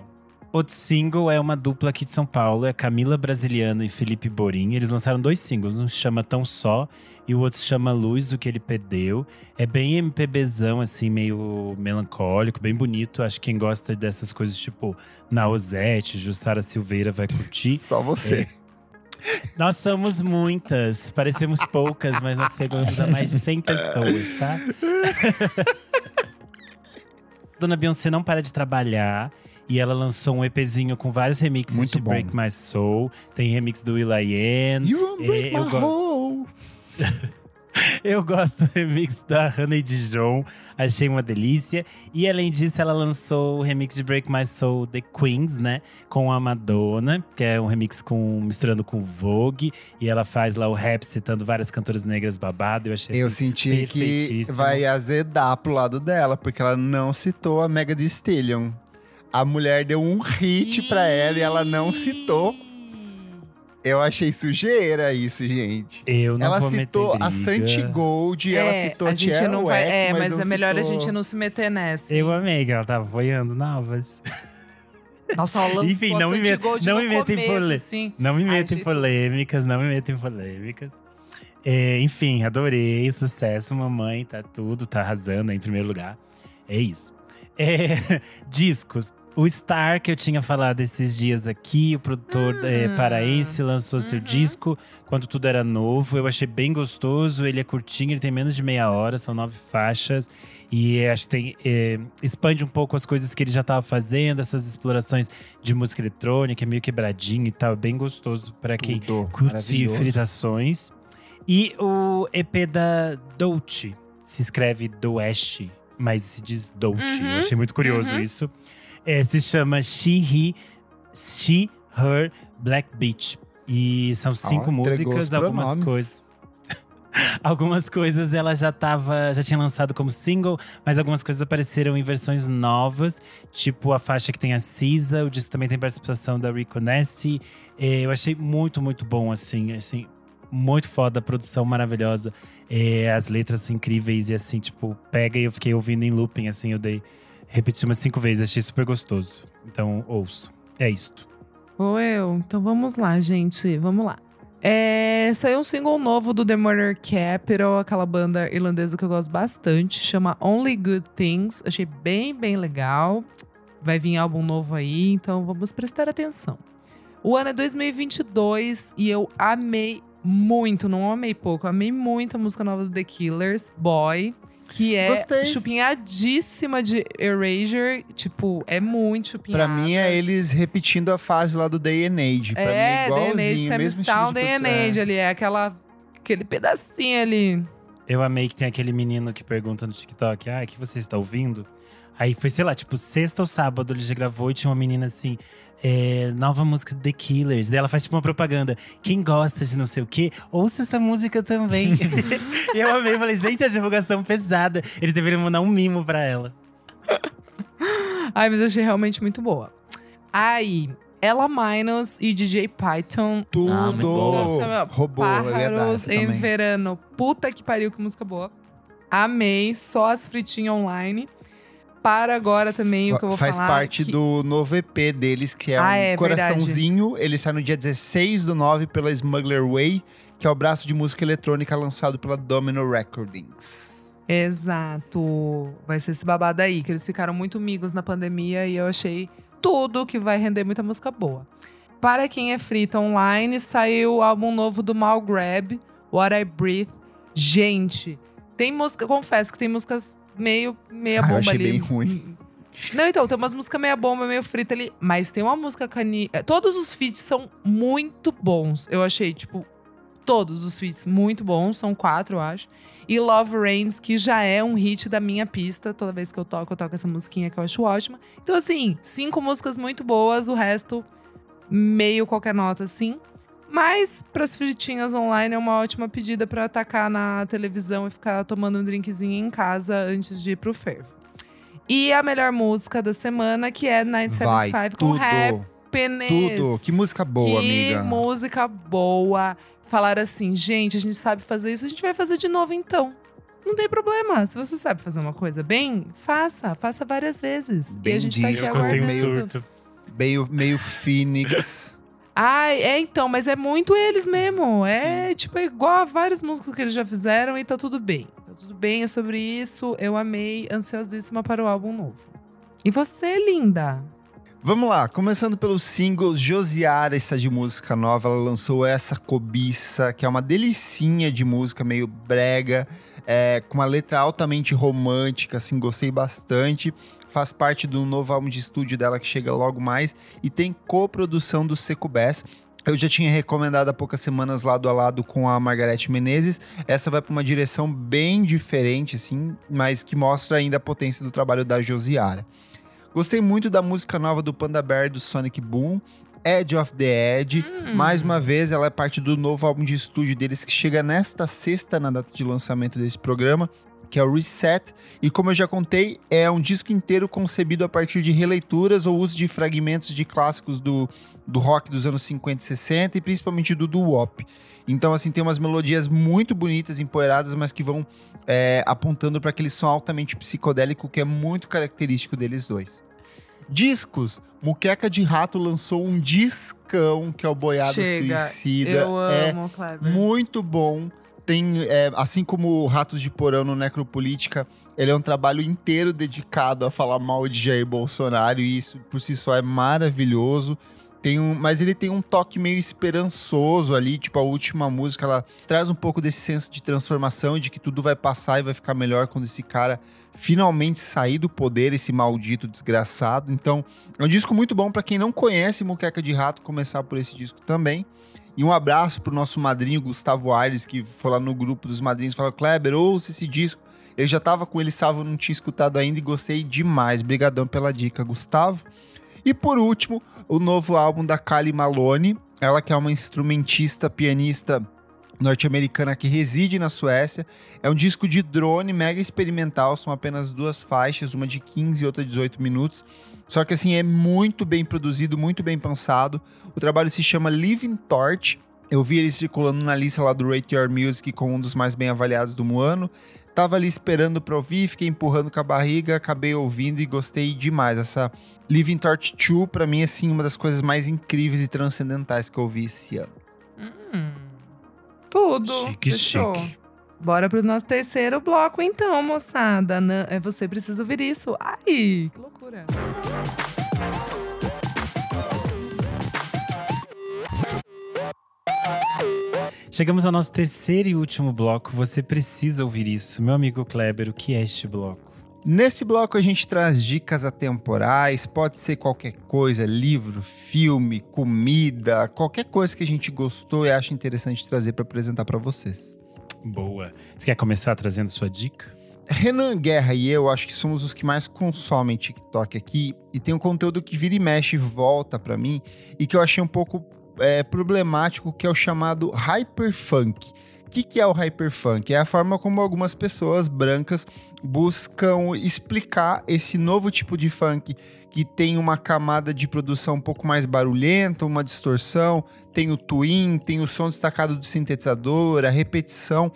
Outro single é uma dupla aqui de São Paulo, é Camila Brasiliano e Felipe Borim. Eles lançaram dois singles, um se chama Tão Só e o outro se chama Luz, o que ele perdeu. É bem MPBzão, assim, meio melancólico, bem bonito. Acho que quem gosta dessas coisas, tipo Nausete, Jussara Silveira vai curtir. Só você. Nós somos muitas, parecemos poucas, mas nós chegamos a mais de 100 pessoas, tá? Dona Beyoncé não para de trabalhar. E ela lançou um EPzinho com vários remixes Muito de bom. Break My Soul. Tem remix do Will.i.am. You won't break É, eu my go-. Eu gosto do remix da Hannah e Dijon, achei uma delícia. E além disso, ela lançou o remix de Break My Soul The Queens, né? Com a Madonna, que é um remix com misturando com Vogue. E ela faz lá o rap citando várias cantoras negras babado. Eu achei Eu assim, senti que vai azedar pro lado dela, porque ela não citou a Mega Thee Stallion. A mulher deu um hit pra ela e ela não citou. Eu achei sujeira isso, gente. Eu não ela vou citou meter a. Santi Gold, ela citou É, a a gente não vai. Wack, É, mas, não é melhor a citou- gente não se meter nessa. Eu amei que ela tava apoiando novas. Nossa, ela lançou Enfim, não a me met- Gold não no me meta em começo, pole- assim. Não me Ai, metam em polêmicas, não me em polêmicas. É, enfim, adorei, sucesso, mamãe, tá tudo, tá arrasando em primeiro lugar. É isso. É, discos. O Star, que eu tinha falado esses dias aqui, o produtor é, Ah, paraense lançou seu uhum. disco quando tudo era novo. Eu achei bem gostoso, ele é curtinho, ele tem menos de meia hora, são nove faixas. E é, acho que tem, é, expande um pouco as coisas que ele já estava fazendo, essas explorações de música eletrônica, é meio quebradinho e tal, é bem gostoso para quem curte fritações. E o EP da Dolce, se escreve Doeste, mas se diz Dolce. Uhum, Eu achei muito curioso uhum. isso. É, se chama She, He, She, Her, Black Beach. E são cinco músicas, algumas pronomes. coisas. Algumas coisas ela já tava, já tinha lançado como single, mas algumas coisas apareceram em versões novas, tipo a faixa que tem a Cisa, o disco também tem participação da Rico Nasty. Eh, Eu achei muito, muito bom, assim, assim, muito foda, a produção maravilhosa, eh, as letras incríveis e assim, tipo, pega e eu fiquei ouvindo em looping, assim, eu dei, repeti umas cinco vezes, achei super gostoso. Então, ouço. É isto. Ou eu. Então vamos lá, gente. Vamos lá. É, saiu um single novo do The Murder Capital, aquela banda irlandesa que eu gosto bastante. Chama Only Good Things. Achei bem, bem legal. Vai vir álbum novo aí, então vamos prestar atenção. O ano é 2022 e eu amei muito, não amei pouco, amei muito a música nova do The Killers, Boy. Que é Gostei. chupinhadíssima de Erasure. Tipo, é muito chupinhada. Pra mim é eles repetindo a fase lá do Day and Age. Pra é, mim é Day and Age, igualzinho, Sam mesmo Style, estilo Day and. Age ali. É aquela, aquele pedacinho ali. Eu amei que tem aquele menino que pergunta no TikTok: Ah, o que você está ouvindo? Aí foi, sei lá, tipo, sexta ou sábado ele já gravou e tinha uma menina assim. É, nova música do The Killers. Daí ela faz tipo uma propaganda. Quem gosta de não sei o quê, ouça essa música também. e eu amei, falei, gente, a divulgação pesada. Eles deveriam mandar um mimo pra ela. Ai, mas eu achei realmente muito boa. Aí, Ella Minus e DJ Python. Tudo. Ah, dar Pájaros essa em. Verano. Puta que pariu, que música boa. Amei, só as fritinhas online. Para agora também o que eu vou Faz falar. parte que- do novo EP deles, que é Ah, um é, coraçãozinho. Ele sai no dia 16 do 9 pela Smuggler Way, que é o braço de música eletrônica lançado pela Domino Recordings. Exato. Vai ser esse babado aí, que eles ficaram muito amigos na pandemia e eu achei tudo que vai render muita música boa. Para quem é frita online, saiu o álbum novo do Mal Grab, What I Breathe. Gente, tem música, confesso que tem músicas meio meia Ah, eu bomba achei ali. bem ruim. Não, então, tem umas músicas meia bomba, meio frita ali. Mas tem uma música cani... eh, Todos os feats são muito bons. Eu achei, tipo, todos os feats muito bons. São quatro, eu acho. E Love Reigns, que já é um hit da minha pista. Toda vez que eu toco, eu toco essa musiquinha que eu acho ótima. Então, assim, cinco músicas muito boas. O resto, meio qualquer nota, assim. Mas, pras fritinhas online, é uma ótima pedida pra atacar na televisão e ficar tomando um drinkzinho em casa antes de ir pro fervo. E a melhor música da semana, que é Vai, 975 com tudo. Happiness. Tudo. Que música boa, que amiga. música boa. Falaram assim, gente, a gente sabe fazer isso, a gente vai fazer de novo então. Não tem problema. Se você sabe fazer uma coisa bem, faça. Faça várias vezes. Bem e a gente tá aqui disso, Eu contei um aguardando. surto. Meio, meio Phoenix. Ai, é então, mas é muito eles mesmo. É tipo é igual a várias músicas que eles já fizeram e tá tudo bem. Tá tudo bem, é sobre isso. Eu amei, ansiosíssima para o álbum novo. E você, linda? Vamos lá, começando pelos singles, Josiara está de música nova, ela lançou essa cobiça, que é uma delicinha de música meio brega, é, com uma letra altamente romântica, assim, gostei bastante. Faz parte do novo álbum de estúdio dela que chega logo mais e tem coprodução do Seco Bass. Eu já tinha recomendado há poucas semanas lado a lado com a Margareth Menezes. Essa vai para uma direção bem diferente, assim, mas que mostra ainda a potência do trabalho da Josiara. Gostei muito da música nova do Panda Bear do Sonic Boom. Edge of the Edge. Hum. Mais uma vez, ela é parte do novo álbum de estúdio deles que chega nesta sexta, na data de lançamento desse programa, que é o Reset. E como eu já contei, é um disco inteiro concebido a partir de releituras ou uso de fragmentos de clássicos do, do rock dos anos 50 e 60 e principalmente do doo-wop. Então, assim, tem umas melodias muito bonitas, empoeiradas, mas que vão é, apontando para aquele som altamente psicodélico que é muito característico deles dois. Discos. Muqueca de Rato lançou um discão que é o Boiado Chega, Suicida. Eu é amo, Kleber. muito bom. Tem, é, assim como Ratos de Porão no Necropolítica, ele é um trabalho inteiro dedicado a falar mal de Jair Bolsonaro e isso por si só é maravilhoso. Tem um, mas ele tem um toque meio esperançoso ali, tipo a última música, ela traz um pouco desse senso de transformação, de que tudo vai passar e vai ficar melhor quando esse cara finalmente sair do poder, esse maldito desgraçado. Então, é um disco muito bom para quem não conhece Muqueca de Rato, começar por esse disco também. E um abraço pro nosso madrinho Gustavo Aires, que foi lá no grupo dos madrinhos e falou: Kleber, ouça esse disco. Eu já tava com ele salvo, não tinha escutado ainda e gostei demais. Obrigadão pela dica, Gustavo. E por último, o novo álbum da Kylie Malone. Ela que é uma instrumentista, pianista norte-americana que reside na Suécia. É um disco de drone mega experimental, são apenas duas faixas, uma de 15 e outra de 18 minutos. Só que assim, é muito bem produzido, muito bem pensado. O trabalho se chama Living Torch. Eu vi ele circulando na lista lá do Rate Your Music com um dos mais bem avaliados do ano. Tava ali esperando pra ouvir, fiquei empurrando com a barriga, acabei ouvindo e gostei demais. Essa Living Torch 2, pra mim, é assim, uma das coisas mais incríveis e transcendentais que eu vi esse ano. Hum, tudo. Chique, Fechou. chique. Bora pro nosso terceiro bloco, então, moçada. Não, é você precisa ouvir isso. Ai, que loucura. Chegamos ao nosso terceiro e último bloco. Você precisa ouvir isso. Meu amigo Kleber, o que é este bloco? Nesse bloco a gente traz dicas atemporais, pode ser qualquer coisa, livro, filme, comida, qualquer coisa que a gente gostou e acha interessante trazer para apresentar para vocês. Boa. Você quer começar trazendo sua dica? Renan Guerra e eu acho que somos os que mais consomem TikTok aqui e tem um conteúdo que vira e mexe volta para mim e que eu achei um pouco é, problemático, que é o chamado hyperfunk. O que, que é o hyperfunk? É a forma como algumas pessoas brancas buscam explicar esse novo tipo de funk que tem uma camada de produção um pouco mais barulhenta, uma distorção, tem o twin, tem o som destacado do sintetizador, a repetição.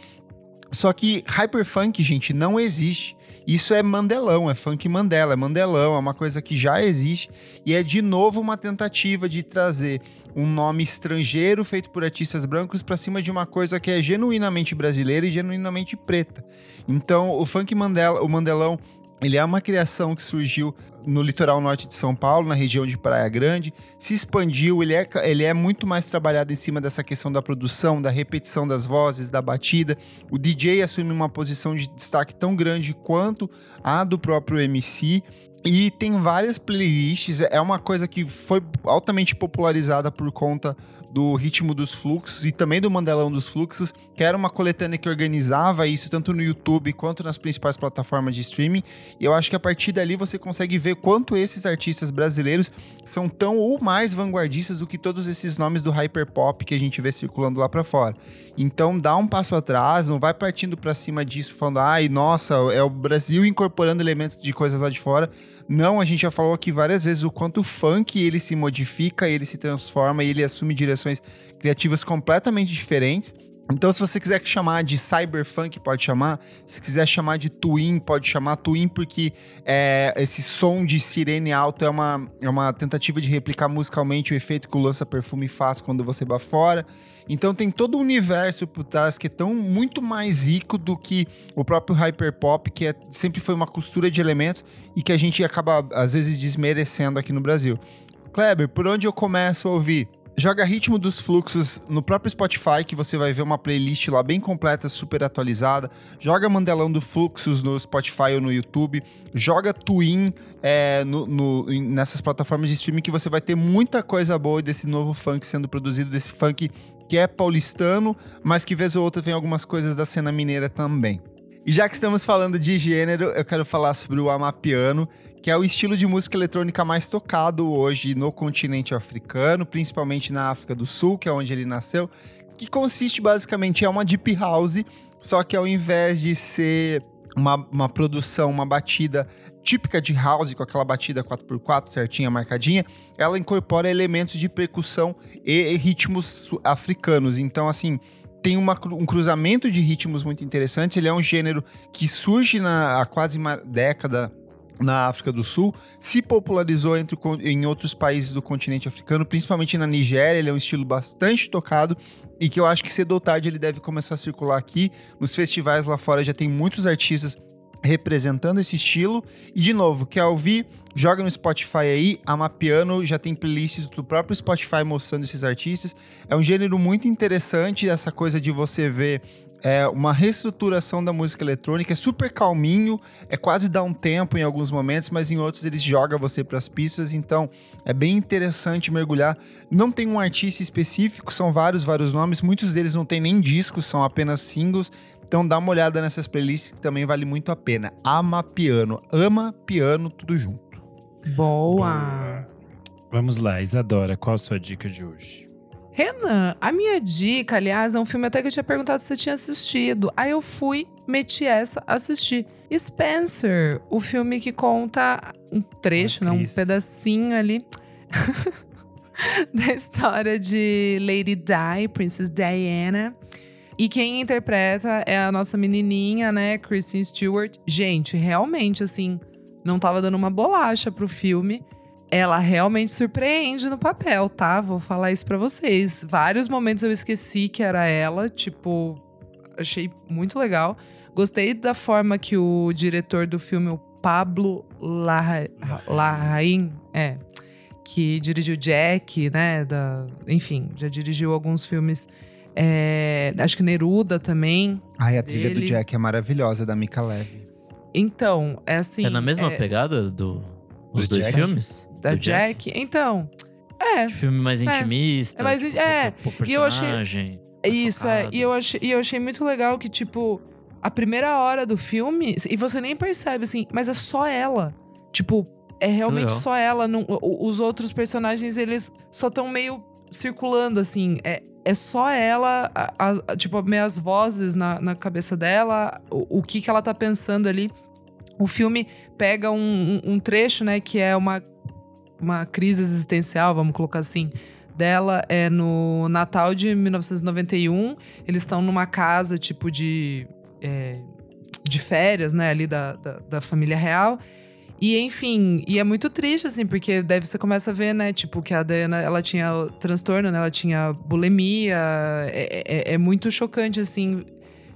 Só que hyperfunk, gente, não existe. Isso é Mandelão, é funk Mandela, é Mandelão, é uma coisa que já existe e é de novo uma tentativa de trazer um nome estrangeiro feito por artistas brancos para cima de uma coisa que é genuinamente brasileira e genuinamente preta. Então, o funk Mandela, o Mandelão, ele é uma criação que surgiu no litoral norte de São Paulo, na região de Praia Grande, se expandiu, ele é, ele é muito mais trabalhado em cima dessa questão da produção, da repetição das vozes, da batida. O DJ assume uma posição de destaque tão grande quanto a do próprio MC. E tem várias playlists, é uma coisa que foi altamente popularizada por conta do ritmo dos fluxos e também do Mandelão dos Fluxos, que era uma coletânea que organizava isso tanto no YouTube quanto nas principais plataformas de streaming. E eu acho que a partir dali você consegue ver quanto esses artistas brasileiros são tão ou mais vanguardistas do que todos esses nomes do hyperpop que a gente vê circulando lá para fora. Então dá um passo atrás, não vai partindo para cima disso falando, ai, nossa, é o Brasil incorporando elementos de coisas lá de fora. Não, a gente já falou aqui várias vezes o quanto o funk ele se modifica, ele se transforma ele assume direções criativas completamente diferentes. Então, se você quiser chamar de cyberfunk, pode chamar. Se quiser chamar de twin, pode chamar twin, porque é, esse som de sirene alto é uma, é uma tentativa de replicar musicalmente o efeito que o lança-perfume faz quando você bafora. Então, tem todo um universo por trás que é tão muito mais rico do que o próprio hyperpop, que é, sempre foi uma costura de elementos e que a gente acaba, às vezes, desmerecendo aqui no Brasil. Kleber, por onde eu começo a ouvir? Joga Ritmo dos Fluxos no próprio Spotify, que você vai ver uma playlist lá bem completa, super atualizada. Joga Mandelão do Fluxos no Spotify ou no YouTube. Joga Twin é, no, no, nessas plataformas de streaming, que você vai ter muita coisa boa desse novo funk sendo produzido, desse funk que é paulistano, mas que vez ou outra vem algumas coisas da cena mineira também. E já que estamos falando de gênero, eu quero falar sobre o Amapiano, que é o estilo de música eletrônica mais tocado hoje no continente africano, principalmente na África do Sul, que é onde ele nasceu, que consiste basicamente é uma deep house, só que ao invés de ser uma, uma produção, uma batida típica de house, com aquela batida 4x4 certinha, marcadinha, ela incorpora elementos de percussão e, e ritmos africanos. Então, assim, tem uma, um cruzamento de ritmos muito interessantes. Ele é um gênero que surge na, há quase uma década na África do Sul, se popularizou entre, em outros países do continente africano, principalmente na Nigéria. Ele é um estilo bastante tocado e que eu acho que cedo ou tarde ele deve começar a circular aqui. Nos festivais lá fora já tem muitos artistas representando esse estilo. E de novo, quer ouvir? Joga no Spotify aí, Amapiano já tem playlists do próprio Spotify mostrando esses artistas. É um gênero muito interessante, essa coisa de você ver é uma reestruturação da música eletrônica, é super calminho, é quase dá um tempo em alguns momentos, mas em outros eles jogam você para as pistas, então é bem interessante mergulhar. Não tem um artista específico, são vários, vários nomes, muitos deles não tem nem discos, são apenas singles. Então dá uma olhada nessas playlists que também vale muito a pena. Ama piano, ama piano, tudo junto. Boa. Vamos lá, Isadora, qual a sua dica de hoje? Renan, a minha dica, aliás, é um filme até que eu tinha perguntado se você tinha assistido. Aí eu fui, meti essa, assisti. Spencer, o filme que conta um trecho, né, um pedacinho ali da história de Lady Di, Princess Diana. E quem interpreta é a nossa menininha, né, Kristen Stewart. Gente, realmente, assim, não tava dando uma bolacha pro filme ela realmente surpreende no papel, tá? Vou falar isso para vocês. Vários momentos eu esqueci que era ela, tipo, achei muito legal. Gostei da forma que o diretor do filme, o Pablo Larraín, é, que dirigiu Jack, né? Da, enfim, já dirigiu alguns filmes. É, acho que Neruda também. Ai, a trilha dele. do Jack é maravilhosa, da Mika Leve. Então, é assim. É na mesma é... pegada do, dos do dois Jack? filmes? Da Jack. Jack. Então, é. Filme mais é. intimista. É, mais, tipo, é. e eu achei. Isso, é. E eu, achei, e eu achei muito legal que, tipo, a primeira hora do filme, e você nem percebe, assim, mas é só ela. Tipo, é realmente só ela. Não, os outros personagens, eles só estão meio circulando, assim. É, é só ela, a, a, tipo, meias vozes na, na cabeça dela, o, o que, que ela tá pensando ali. O filme pega um, um, um trecho, né, que é uma uma crise existencial, vamos colocar assim, dela é no Natal de 1991. Eles estão numa casa, tipo, de. É, de férias, né, ali da, da, da, família real. E, enfim, e é muito triste, assim, porque daí você começa a ver, né, tipo, que a Diana, ela tinha transtorno, né, ela tinha bulimia. É, é, é muito chocante, assim,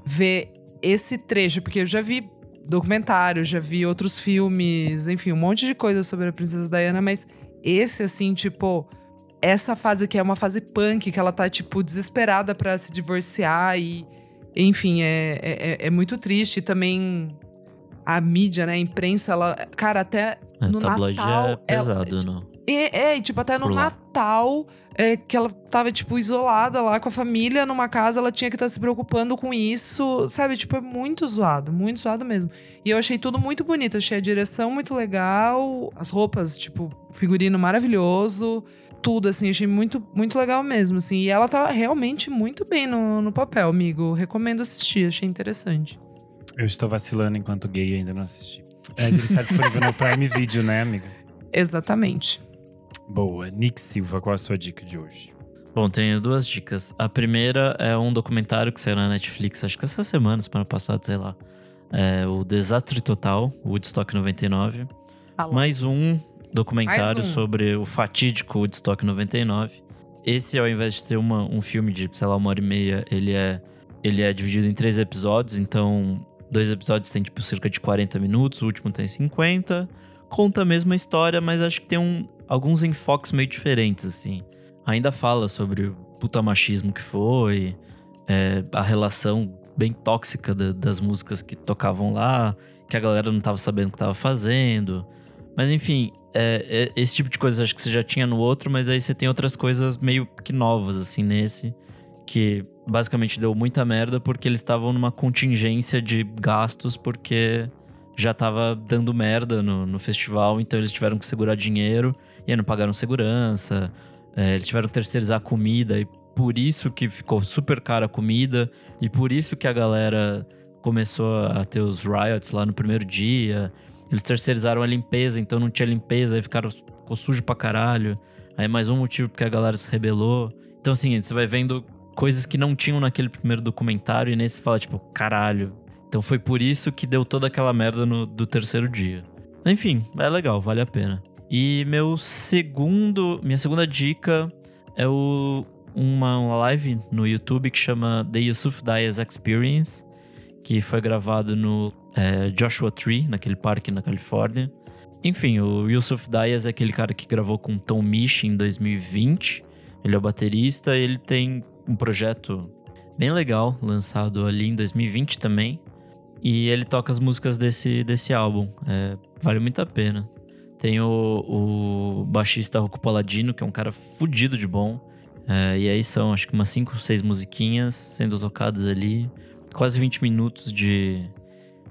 ver esse trecho, porque eu já vi documentário, já vi outros filmes, enfim, um monte de coisa sobre a Princesa Diana, mas esse, assim, tipo, essa fase que é uma fase punk, que ela tá, tipo, desesperada para se divorciar e. Enfim, é, é, é, é muito triste. E também a mídia, né? A imprensa, ela. Cara, até é, no Natal. É pesado, ela, não. É, é, tipo, até no Natal é, que ela tava, tipo, isolada lá com a família numa casa, ela tinha que estar tá se preocupando com isso, sabe? Tipo, é muito zoado, muito zoado mesmo. E eu achei tudo muito bonito, achei a direção muito legal, as roupas, tipo, figurino maravilhoso, tudo, assim, achei muito, muito legal mesmo, assim. E ela tá realmente muito bem no, no papel, amigo. Recomendo assistir, achei interessante. Eu estou vacilando enquanto gay ainda não assisti. É, ele está disponível no Prime Video, né, amiga? Exatamente. Boa. Nick Silva, qual a sua dica de hoje? Bom, tenho duas dicas. A primeira é um documentário que saiu na Netflix, acho que essa semana, semana passada, sei lá. É o Desastre Total, Woodstock 99. Alô. Mais um documentário Mais um. sobre o fatídico Woodstock 99. Esse, ao invés de ter uma, um filme de, sei lá, uma hora e meia, ele é, ele é dividido em três episódios. Então, dois episódios têm, tipo, cerca de 40 minutos, o último tem 50. Conta a mesma história, mas acho que tem um, alguns enfoques meio diferentes, assim. Ainda fala sobre o puta machismo que foi, é, a relação bem tóxica da- das músicas que tocavam lá, que a galera não tava sabendo o que tava fazendo. Mas enfim, é, é- esse tipo de coisa acho que você já tinha no outro, mas aí você tem outras coisas meio que novas, assim, nesse. Que basicamente deu muita merda porque eles estavam numa contingência de gastos, porque já tava dando merda no, no festival, então eles tiveram que segurar dinheiro e aí não pagaram segurança. é, eles tiveram que terceirizar a comida e por isso que ficou super cara a comida e por isso que a galera começou a ter os riots lá no primeiro dia. Eles terceirizaram a limpeza, então não tinha limpeza, aí ficaram, ficou sujo pra caralho. Aí mais um motivo porque a galera se rebelou. Então, assim, você vai vendo coisas que não tinham naquele primeiro documentário e nesse fala, tipo, caralho. Então foi por isso que deu toda aquela merda no, do terceiro dia. Enfim, é legal, vale a pena. E meu segundo, minha segunda dica é o, uma, uma live no YouTube que chama The Yusuf Dias Experience, que foi gravado no é, Joshua Tree, naquele parque na Califórnia. Enfim, o Yusuf Dias é aquele cara que gravou com Tom Misch em 2020. Ele é o baterista, ele tem um projeto bem legal, lançado ali em 2020 também. E ele toca as músicas desse, desse álbum. É, vale muito a pena. Tem o, o baixista Rocco Paladino, que é um cara fudido de bom. É, e aí são, acho que umas 5, 6 musiquinhas sendo tocadas ali. Quase 20 minutos de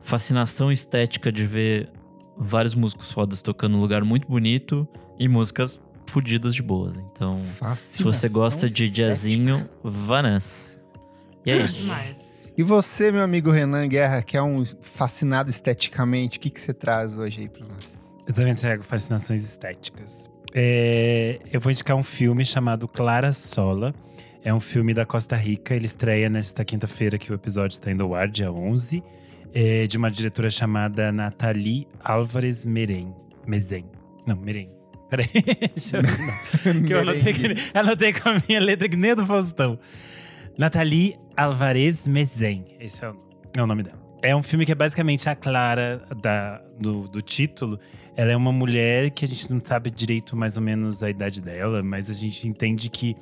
fascinação estética de ver vários músicos fodas tocando num lugar muito bonito e músicas fudidas de boas. Então, se você gosta de jazzinho, vá nessa. E é isso. Demais. E você, meu amigo Renan Guerra, que é um fascinado esteticamente, o que, que você traz hoje aí pra nós? Eu também trago fascinações estéticas. É, eu vou indicar um filme chamado Clara Sola. É um filme da Costa Rica. Ele estreia nesta quinta-feira que o episódio está indo ao ar, dia 11. É de uma diretora chamada Nathalie Álvares Meren. Mezen. Não, Meren. Peraí. Deixa eu ver. que eu anotei, que- anotei com a minha letra que nem do Faustão. Nathalie Alvarez Mezen. Esse é o, é o nome dela. É um filme que é basicamente a Clara da, do, do título. Ela é uma mulher que a gente não sabe direito mais ou menos a idade dela, mas a gente entende que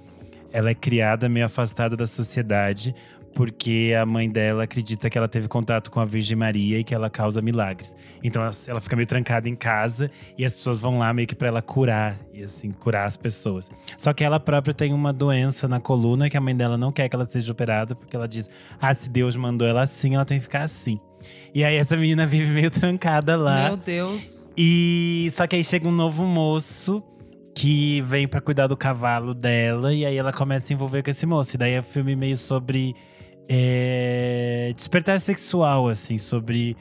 ela é criada meio afastada da sociedade porque a mãe dela acredita que ela teve contato com a Virgem Maria e que ela causa milagres. Então ela, fica meio trancada em casa e as pessoas vão lá meio que pra ela curar e assim curar as pessoas. Só que ela própria tem uma doença na coluna que a mãe dela não quer que ela seja operada porque ela diz: "Ah, se Deus mandou ela assim, ela tem que ficar assim". E aí essa menina vive meio trancada lá. Meu Deus. E só que aí chega um novo moço que vem pra cuidar do cavalo dela e aí ela começa a se envolver com esse moço. E daí é um filme meio sobre é, despertar sexual, assim, sobre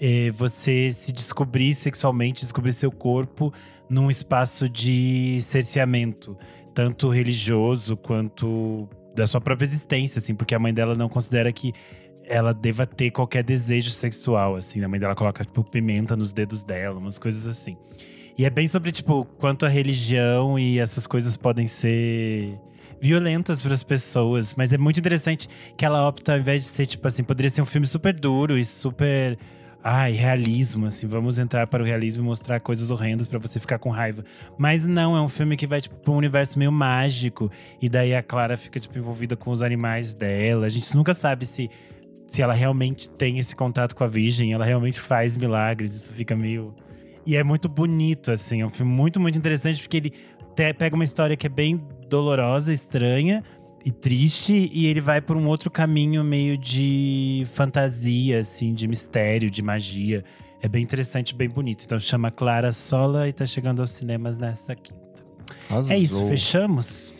é, você se descobrir sexualmente, descobrir seu corpo num espaço de cerceamento, tanto religioso quanto da sua própria existência, assim, porque a mãe dela não considera que ela deva ter qualquer desejo sexual, assim. A mãe dela coloca, tipo, pimenta nos dedos dela, umas coisas assim. E é bem sobre, tipo, quanto a religião e essas coisas podem ser violentas para as pessoas. Mas é muito interessante que ela opta, ao invés de ser, tipo assim, poderia ser um filme super duro e super. Ai, realismo, assim, vamos entrar para o realismo e mostrar coisas horrendas para você ficar com raiva. Mas não, é um filme que vai, tipo, pra um universo meio mágico. E daí a Clara fica, tipo, envolvida com os animais dela. A gente nunca sabe se se ela realmente tem esse contato com a Virgem, ela realmente faz milagres, isso fica meio. E é muito bonito, assim, é um filme muito, muito interessante, porque ele te- pega uma história que é bem dolorosa, estranha e triste, e ele vai por um outro caminho meio de fantasia, assim, de mistério, de magia. É bem interessante, bem bonito. Então chama Clara Sola e tá chegando aos cinemas nesta quinta. É isso, fechamos?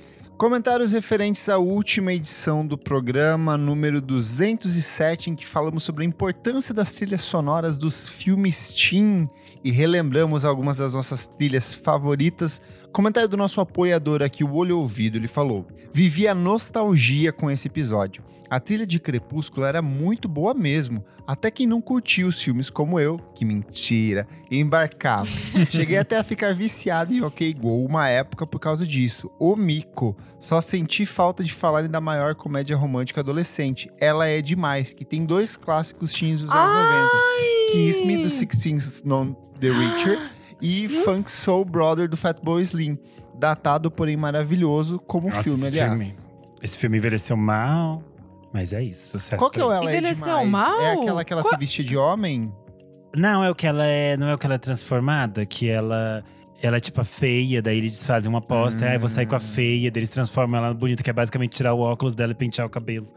Comentários referentes à última edição do programa, número 207, em que falamos sobre a importância das trilhas sonoras dos filmes teen e relembramos algumas das nossas trilhas favoritas, Comentário do nosso apoiador aqui, o Olho Ouvido, ele falou: Vivi a nostalgia com esse episódio. A trilha de Crepúsculo era muito boa mesmo, até quem não curtia os filmes como eu, que mentira, embarcava. Cheguei até a ficar viciado em OK Go uma época por causa disso. O Mico. Só senti falta de falarem da maior comédia romântica adolescente. Ela é demais, que tem dois clássicos teens dos anos 90. Kiss Me, do Sixteen Non The Richer, e Sim. Funk Soul Brother, do Fatboy Slim. Datado, porém maravilhoso, como Nossa, filme, esse aliás. filme. Esse filme envelheceu mal, mas é isso. Sucesso Qual que é o. Ela é Envelheceu Demais? mal? É aquela que ela se vestia de homem? Não, é o que ela é. Não é o que ela é transformada, que ela. Ela é tipo a feia, daí eles fazem uma aposta, ah, eu vou sair com a feia, daí eles transformam ela bonita, que é basicamente tirar o óculos dela e pentear o cabelo.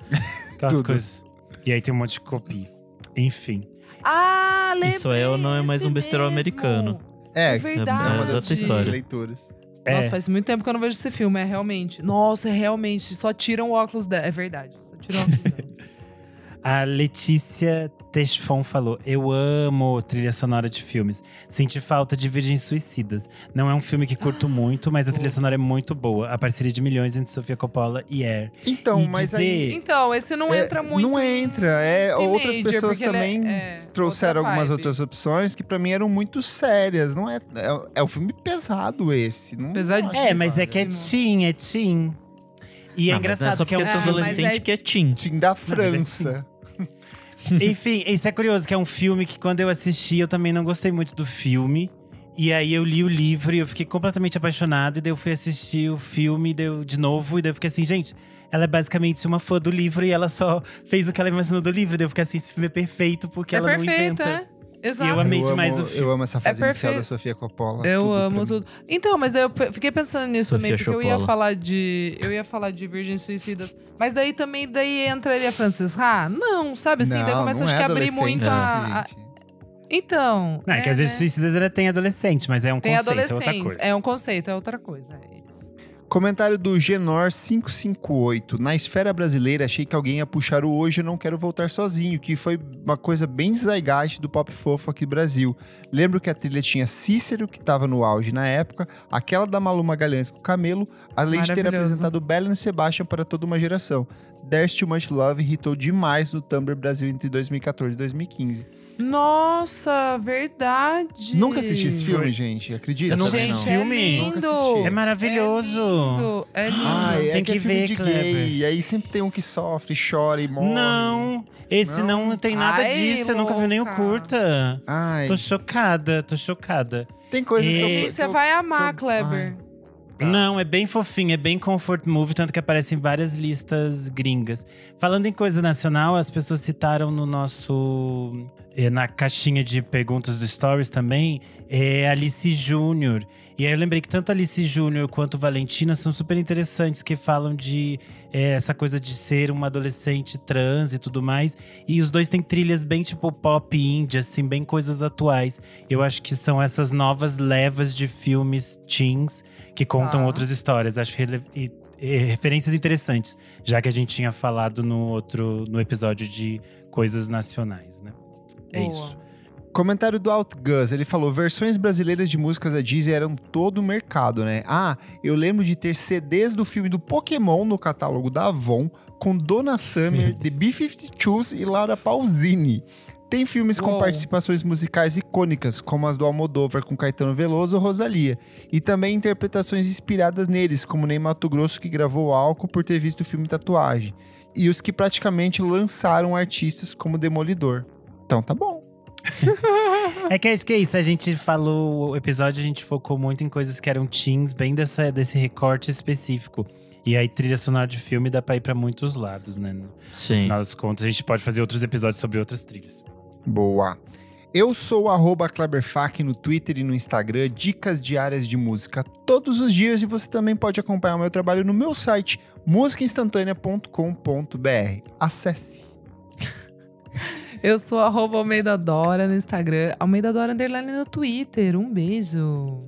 Aquelas Tudo. coisas. E aí tem um monte de copia. Enfim. Ah, lembrei. Isso é ou não é mais um besterol mesmo. americano? É, É verdade. é uma exata das história. leituras. É, Nossa, faz muito tempo que eu não vejo esse filme, é realmente. Nossa, é realmente. Só tiram o óculos dela. É verdade. Dela. a Letícia Tesfon falou: Eu amo trilha sonora de filmes. Senti falta de Virgens Suicidas. Não é um filme que curto muito, mas a trilha sonora é muito boa. A parceria de milhões entre Sofia Coppola e Air. Então, E mas dizer- aí. Então, esse não é, entra muito. Não em- entra. É, teenager, outras pessoas é- também é, trouxeram outra algumas outras opções que pra mim eram muito sérias. Não é, é, é um filme pesado esse. Não Pesadíssimo. É, mas é que é teen, é teen. E é Ah, mas engraçado não é só que é um porque é adolescente é- que é teen. Tim da é França. Enfim, isso é curioso, que é um filme que quando eu assisti, eu também não gostei muito do filme. E aí eu li o livro e eu fiquei completamente apaixonado. E daí eu fui assistir o filme deu de novo. E daí eu fiquei assim, gente, ela é basicamente uma fã do livro e ela só fez o que ela imaginou do livro. E daí eu fiquei assim, esse filme é perfeito porque É ela perfeito, não inventa. é. Exato. Eu amei eu demais amo, o filme. Eu amo essa fase inicial perfeito. da Sofia Coppola. Eu tudo amo mim. tudo. Então, mas daí eu fiquei pensando nisso Sofia também, porque eu ia falar de. Eu ia falar de Virgens Suicidas. Mas daí também daí entraria Frances Ha? Não, sabe assim? daí Não, começa não acho é que a abrir muito a. a-. Então. Não, é, que às vezes né? Suicidas ela tem adolescente, mas é um Tem conceito, é outra coisa. É um conceito, é outra coisa. Comentário do Genor558. Na esfera brasileira, achei que alguém ia puxar o Hoje Eu Não Quero Voltar Sozinho, que foi uma coisa bem zeitgeist do pop fofo aqui no Brasil. Lembro que a trilha tinha Cícero, que estava no auge na época, aquela da Malu Magalhães com o Camelo, além de ter apresentado Belen e Sebastian para toda uma geração. There's Too Much Love irritou demais no Tumblr Brasil entre 2014 e 2015. Nossa, verdade. Nunca assisti esse filme, gente, acredita? Você não Também viu não. esse filme? é. Nunca assisti. É maravilhoso. É lindo. É lindo. Ai, é Tem que, que é filme ver, de Kleber. gay, aí sempre tem um que sofre, chora e morre. Não, esse Não? não, tem nada Ai, disso. Eu nunca vi nem o louca. curta. Ai, Tô chocada, tô chocada. tem coisas que eu... E- E você vai amar, Kleber. Tá. Não, é bem fofinho, é bem comfort movie, tanto que aparece em várias listas gringas. Falando em coisa nacional, as pessoas citaram no nosso. eh, na caixinha de perguntas do Stories também, é Alice Júnior. E aí eu lembrei que tanto Alice Júnior quanto Valentina são super interessantes, que falam de eh, essa coisa de ser uma adolescente trans e tudo mais. E os dois têm trilhas bem tipo pop indie, assim, bem coisas atuais. Eu acho que são essas novas levas de filmes teens que contam Tá. outras histórias. Acho e- e referências interessantes, já que a gente tinha falado no outro no episódio de coisas nacionais, né? É Boa. isso. Comentário do Outgus, ele falou: versões brasileiras de músicas da Disney eram todo o mercado, né? Ah, eu lembro de ter CDs do filme do Pokémon no catálogo da Avon, com Donna Summer, The B-52s e Laura Pausini. Tem filmes com Uou. participações musicais icônicas, como as do Almodóvar com Caetano Veloso ou Rosalia. E também interpretações inspiradas neles, como Ney Mato Grosso, que gravou álcool por ter visto o filme Tatuagem. E os que praticamente lançaram artistas como Demolidor. Então tá bom. É que é isso que é isso. A gente falou, o episódio a gente focou muito em coisas que eram teens, bem dessa, desse recorte específico. E aí, trilha sonora de filme dá pra ir pra muitos lados, né? No Sim. final das contas, a gente pode fazer outros episódios sobre outras trilhas. Boa. Eu sou o arroba Kleberfac no Twitter e no Instagram, dicas diárias de música todos os dias e você também pode acompanhar o meu trabalho no meu site musicainstantanea.com.br. Acesse. Eu sou arroba Almeida Dora no Instagram, Almeida Dora Underline no Twitter. Um beijo.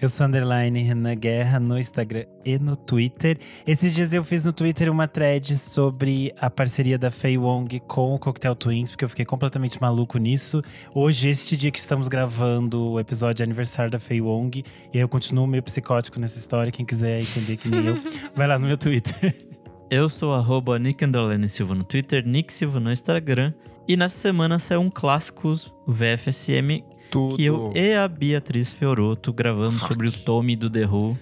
Eu sou underline Renan Guerra no Instagram e no Twitter. Esses dias eu fiz no Twitter uma thread sobre a parceria da Fei Wong com o Cocktail Twins, porque eu fiquei completamente maluco nisso. Hoje, este dia que estamos gravando o episódio de aniversário da Fei Wong, e eu continuo meio psicótico nessa história. Quem quiser entender que nem eu, vai lá no meu Twitter. Eu sou arroba Nick Silva no Twitter, Nick Silva no Instagram. E nessa semana saiu um clássico VFSM Tudo. que eu e a Beatriz Fioroto gravamos sobre o Tommy do The Who.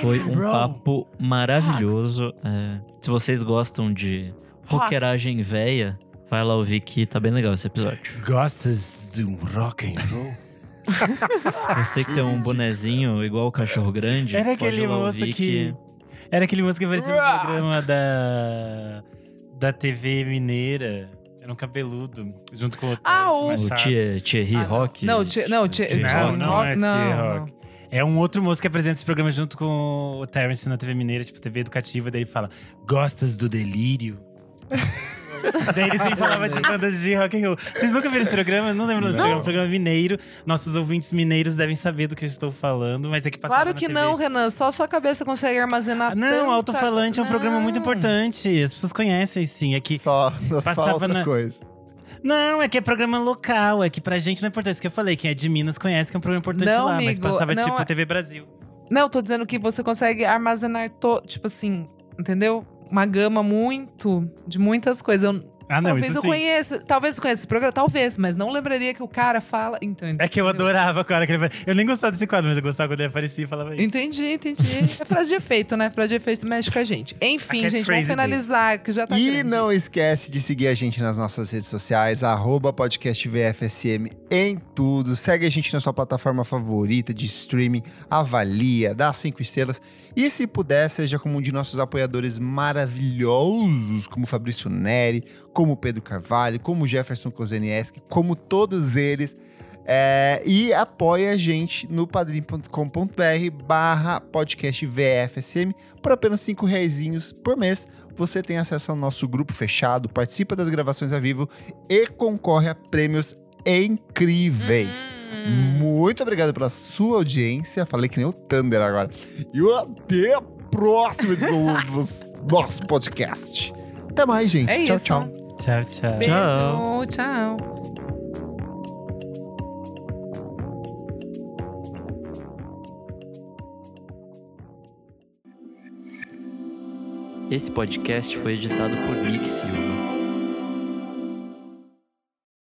Foi um Bro. papo maravilhoso. É, se vocês gostam de rockeragem véia, vai lá ouvir que tá bem legal esse episódio. Gostas de um rock and roll? Você que tem um bonezinho igual o cachorro grande, Era pode aquele lá moço ouvir que- Era aquele música que aparecia no programa da, da TV Mineira. Era um cabeludo, junto com o Ah, Terence o- o Machado. Thie- Thierry Ah, não. Rock. Não, Thie- não, Thie- Thierry Não, Rock. não é Rock, Thierry não, Rock. É um outro moço que apresenta esse programa junto com o Terence na TV Mineira, tipo TV educativa. Daí ele fala: Gostas do delírio? daí ele sempre falava de bandas de rock and roll. Vocês nunca viram esse programa? Não lembro desse Não. programa. É um programa mineiro. Nossos ouvintes mineiros devem saber do que eu estou falando, mas é que passava Claro na que TV. não, Renan. Só sua cabeça consegue armazenar Não, tanta- Alto-Falante é um programa muito importante. As pessoas conhecem, sim. É que Só passava falta na- coisa. Não, é que é programa local, é que pra gente não é importante. Isso que eu falei, quem é de Minas conhece que é um programa importante Não, lá, mas amigo, passava não tipo é- TV Brasil. Não, tô dizendo que você consegue armazenar, to... tipo assim, entendeu? Uma gama muito, de muitas coisas. Eu- Ah, não, talvez isso eu sim. conheça, talvez eu conheça esse programa, talvez, mas não lembraria que o cara fala. Então, É que eu adorava a hora que ele Eu nem gostava desse quadro, mas eu gostava quando ele aparecia e falava isso. Entendi, entendi. É frase de efeito, né? Frase de efeito mexe com a gente. Enfim, A gente, vamos finalizar, que já tá E grande. não esquece de seguir a gente nas nossas redes sociais, arroba podcast VFSM em tudo. Segue a gente na sua plataforma favorita de streaming, avalia, dá cinco estrelas. E se puder, seja como um de nossos apoiadores maravilhosos, como Fabrício Neri, como Pedro Carvalho, como Jefferson Kozenieski, como todos eles. É, e apoia a gente no padrim.com.br barra podcast VFSM por apenas cinco reaisinhos por mês. Você tem acesso ao nosso grupo fechado, participa das gravações ao vivo e concorre a prêmios incríveis. Hum. Muito obrigado pela sua audiência. Falei que nem o Thunder agora. E até a próxima edição do nosso podcast. Até mais, gente. É tchau, isso. tchau. Tchau, tchau. Beijo, tchau. Esse podcast foi editado por Nick Silva.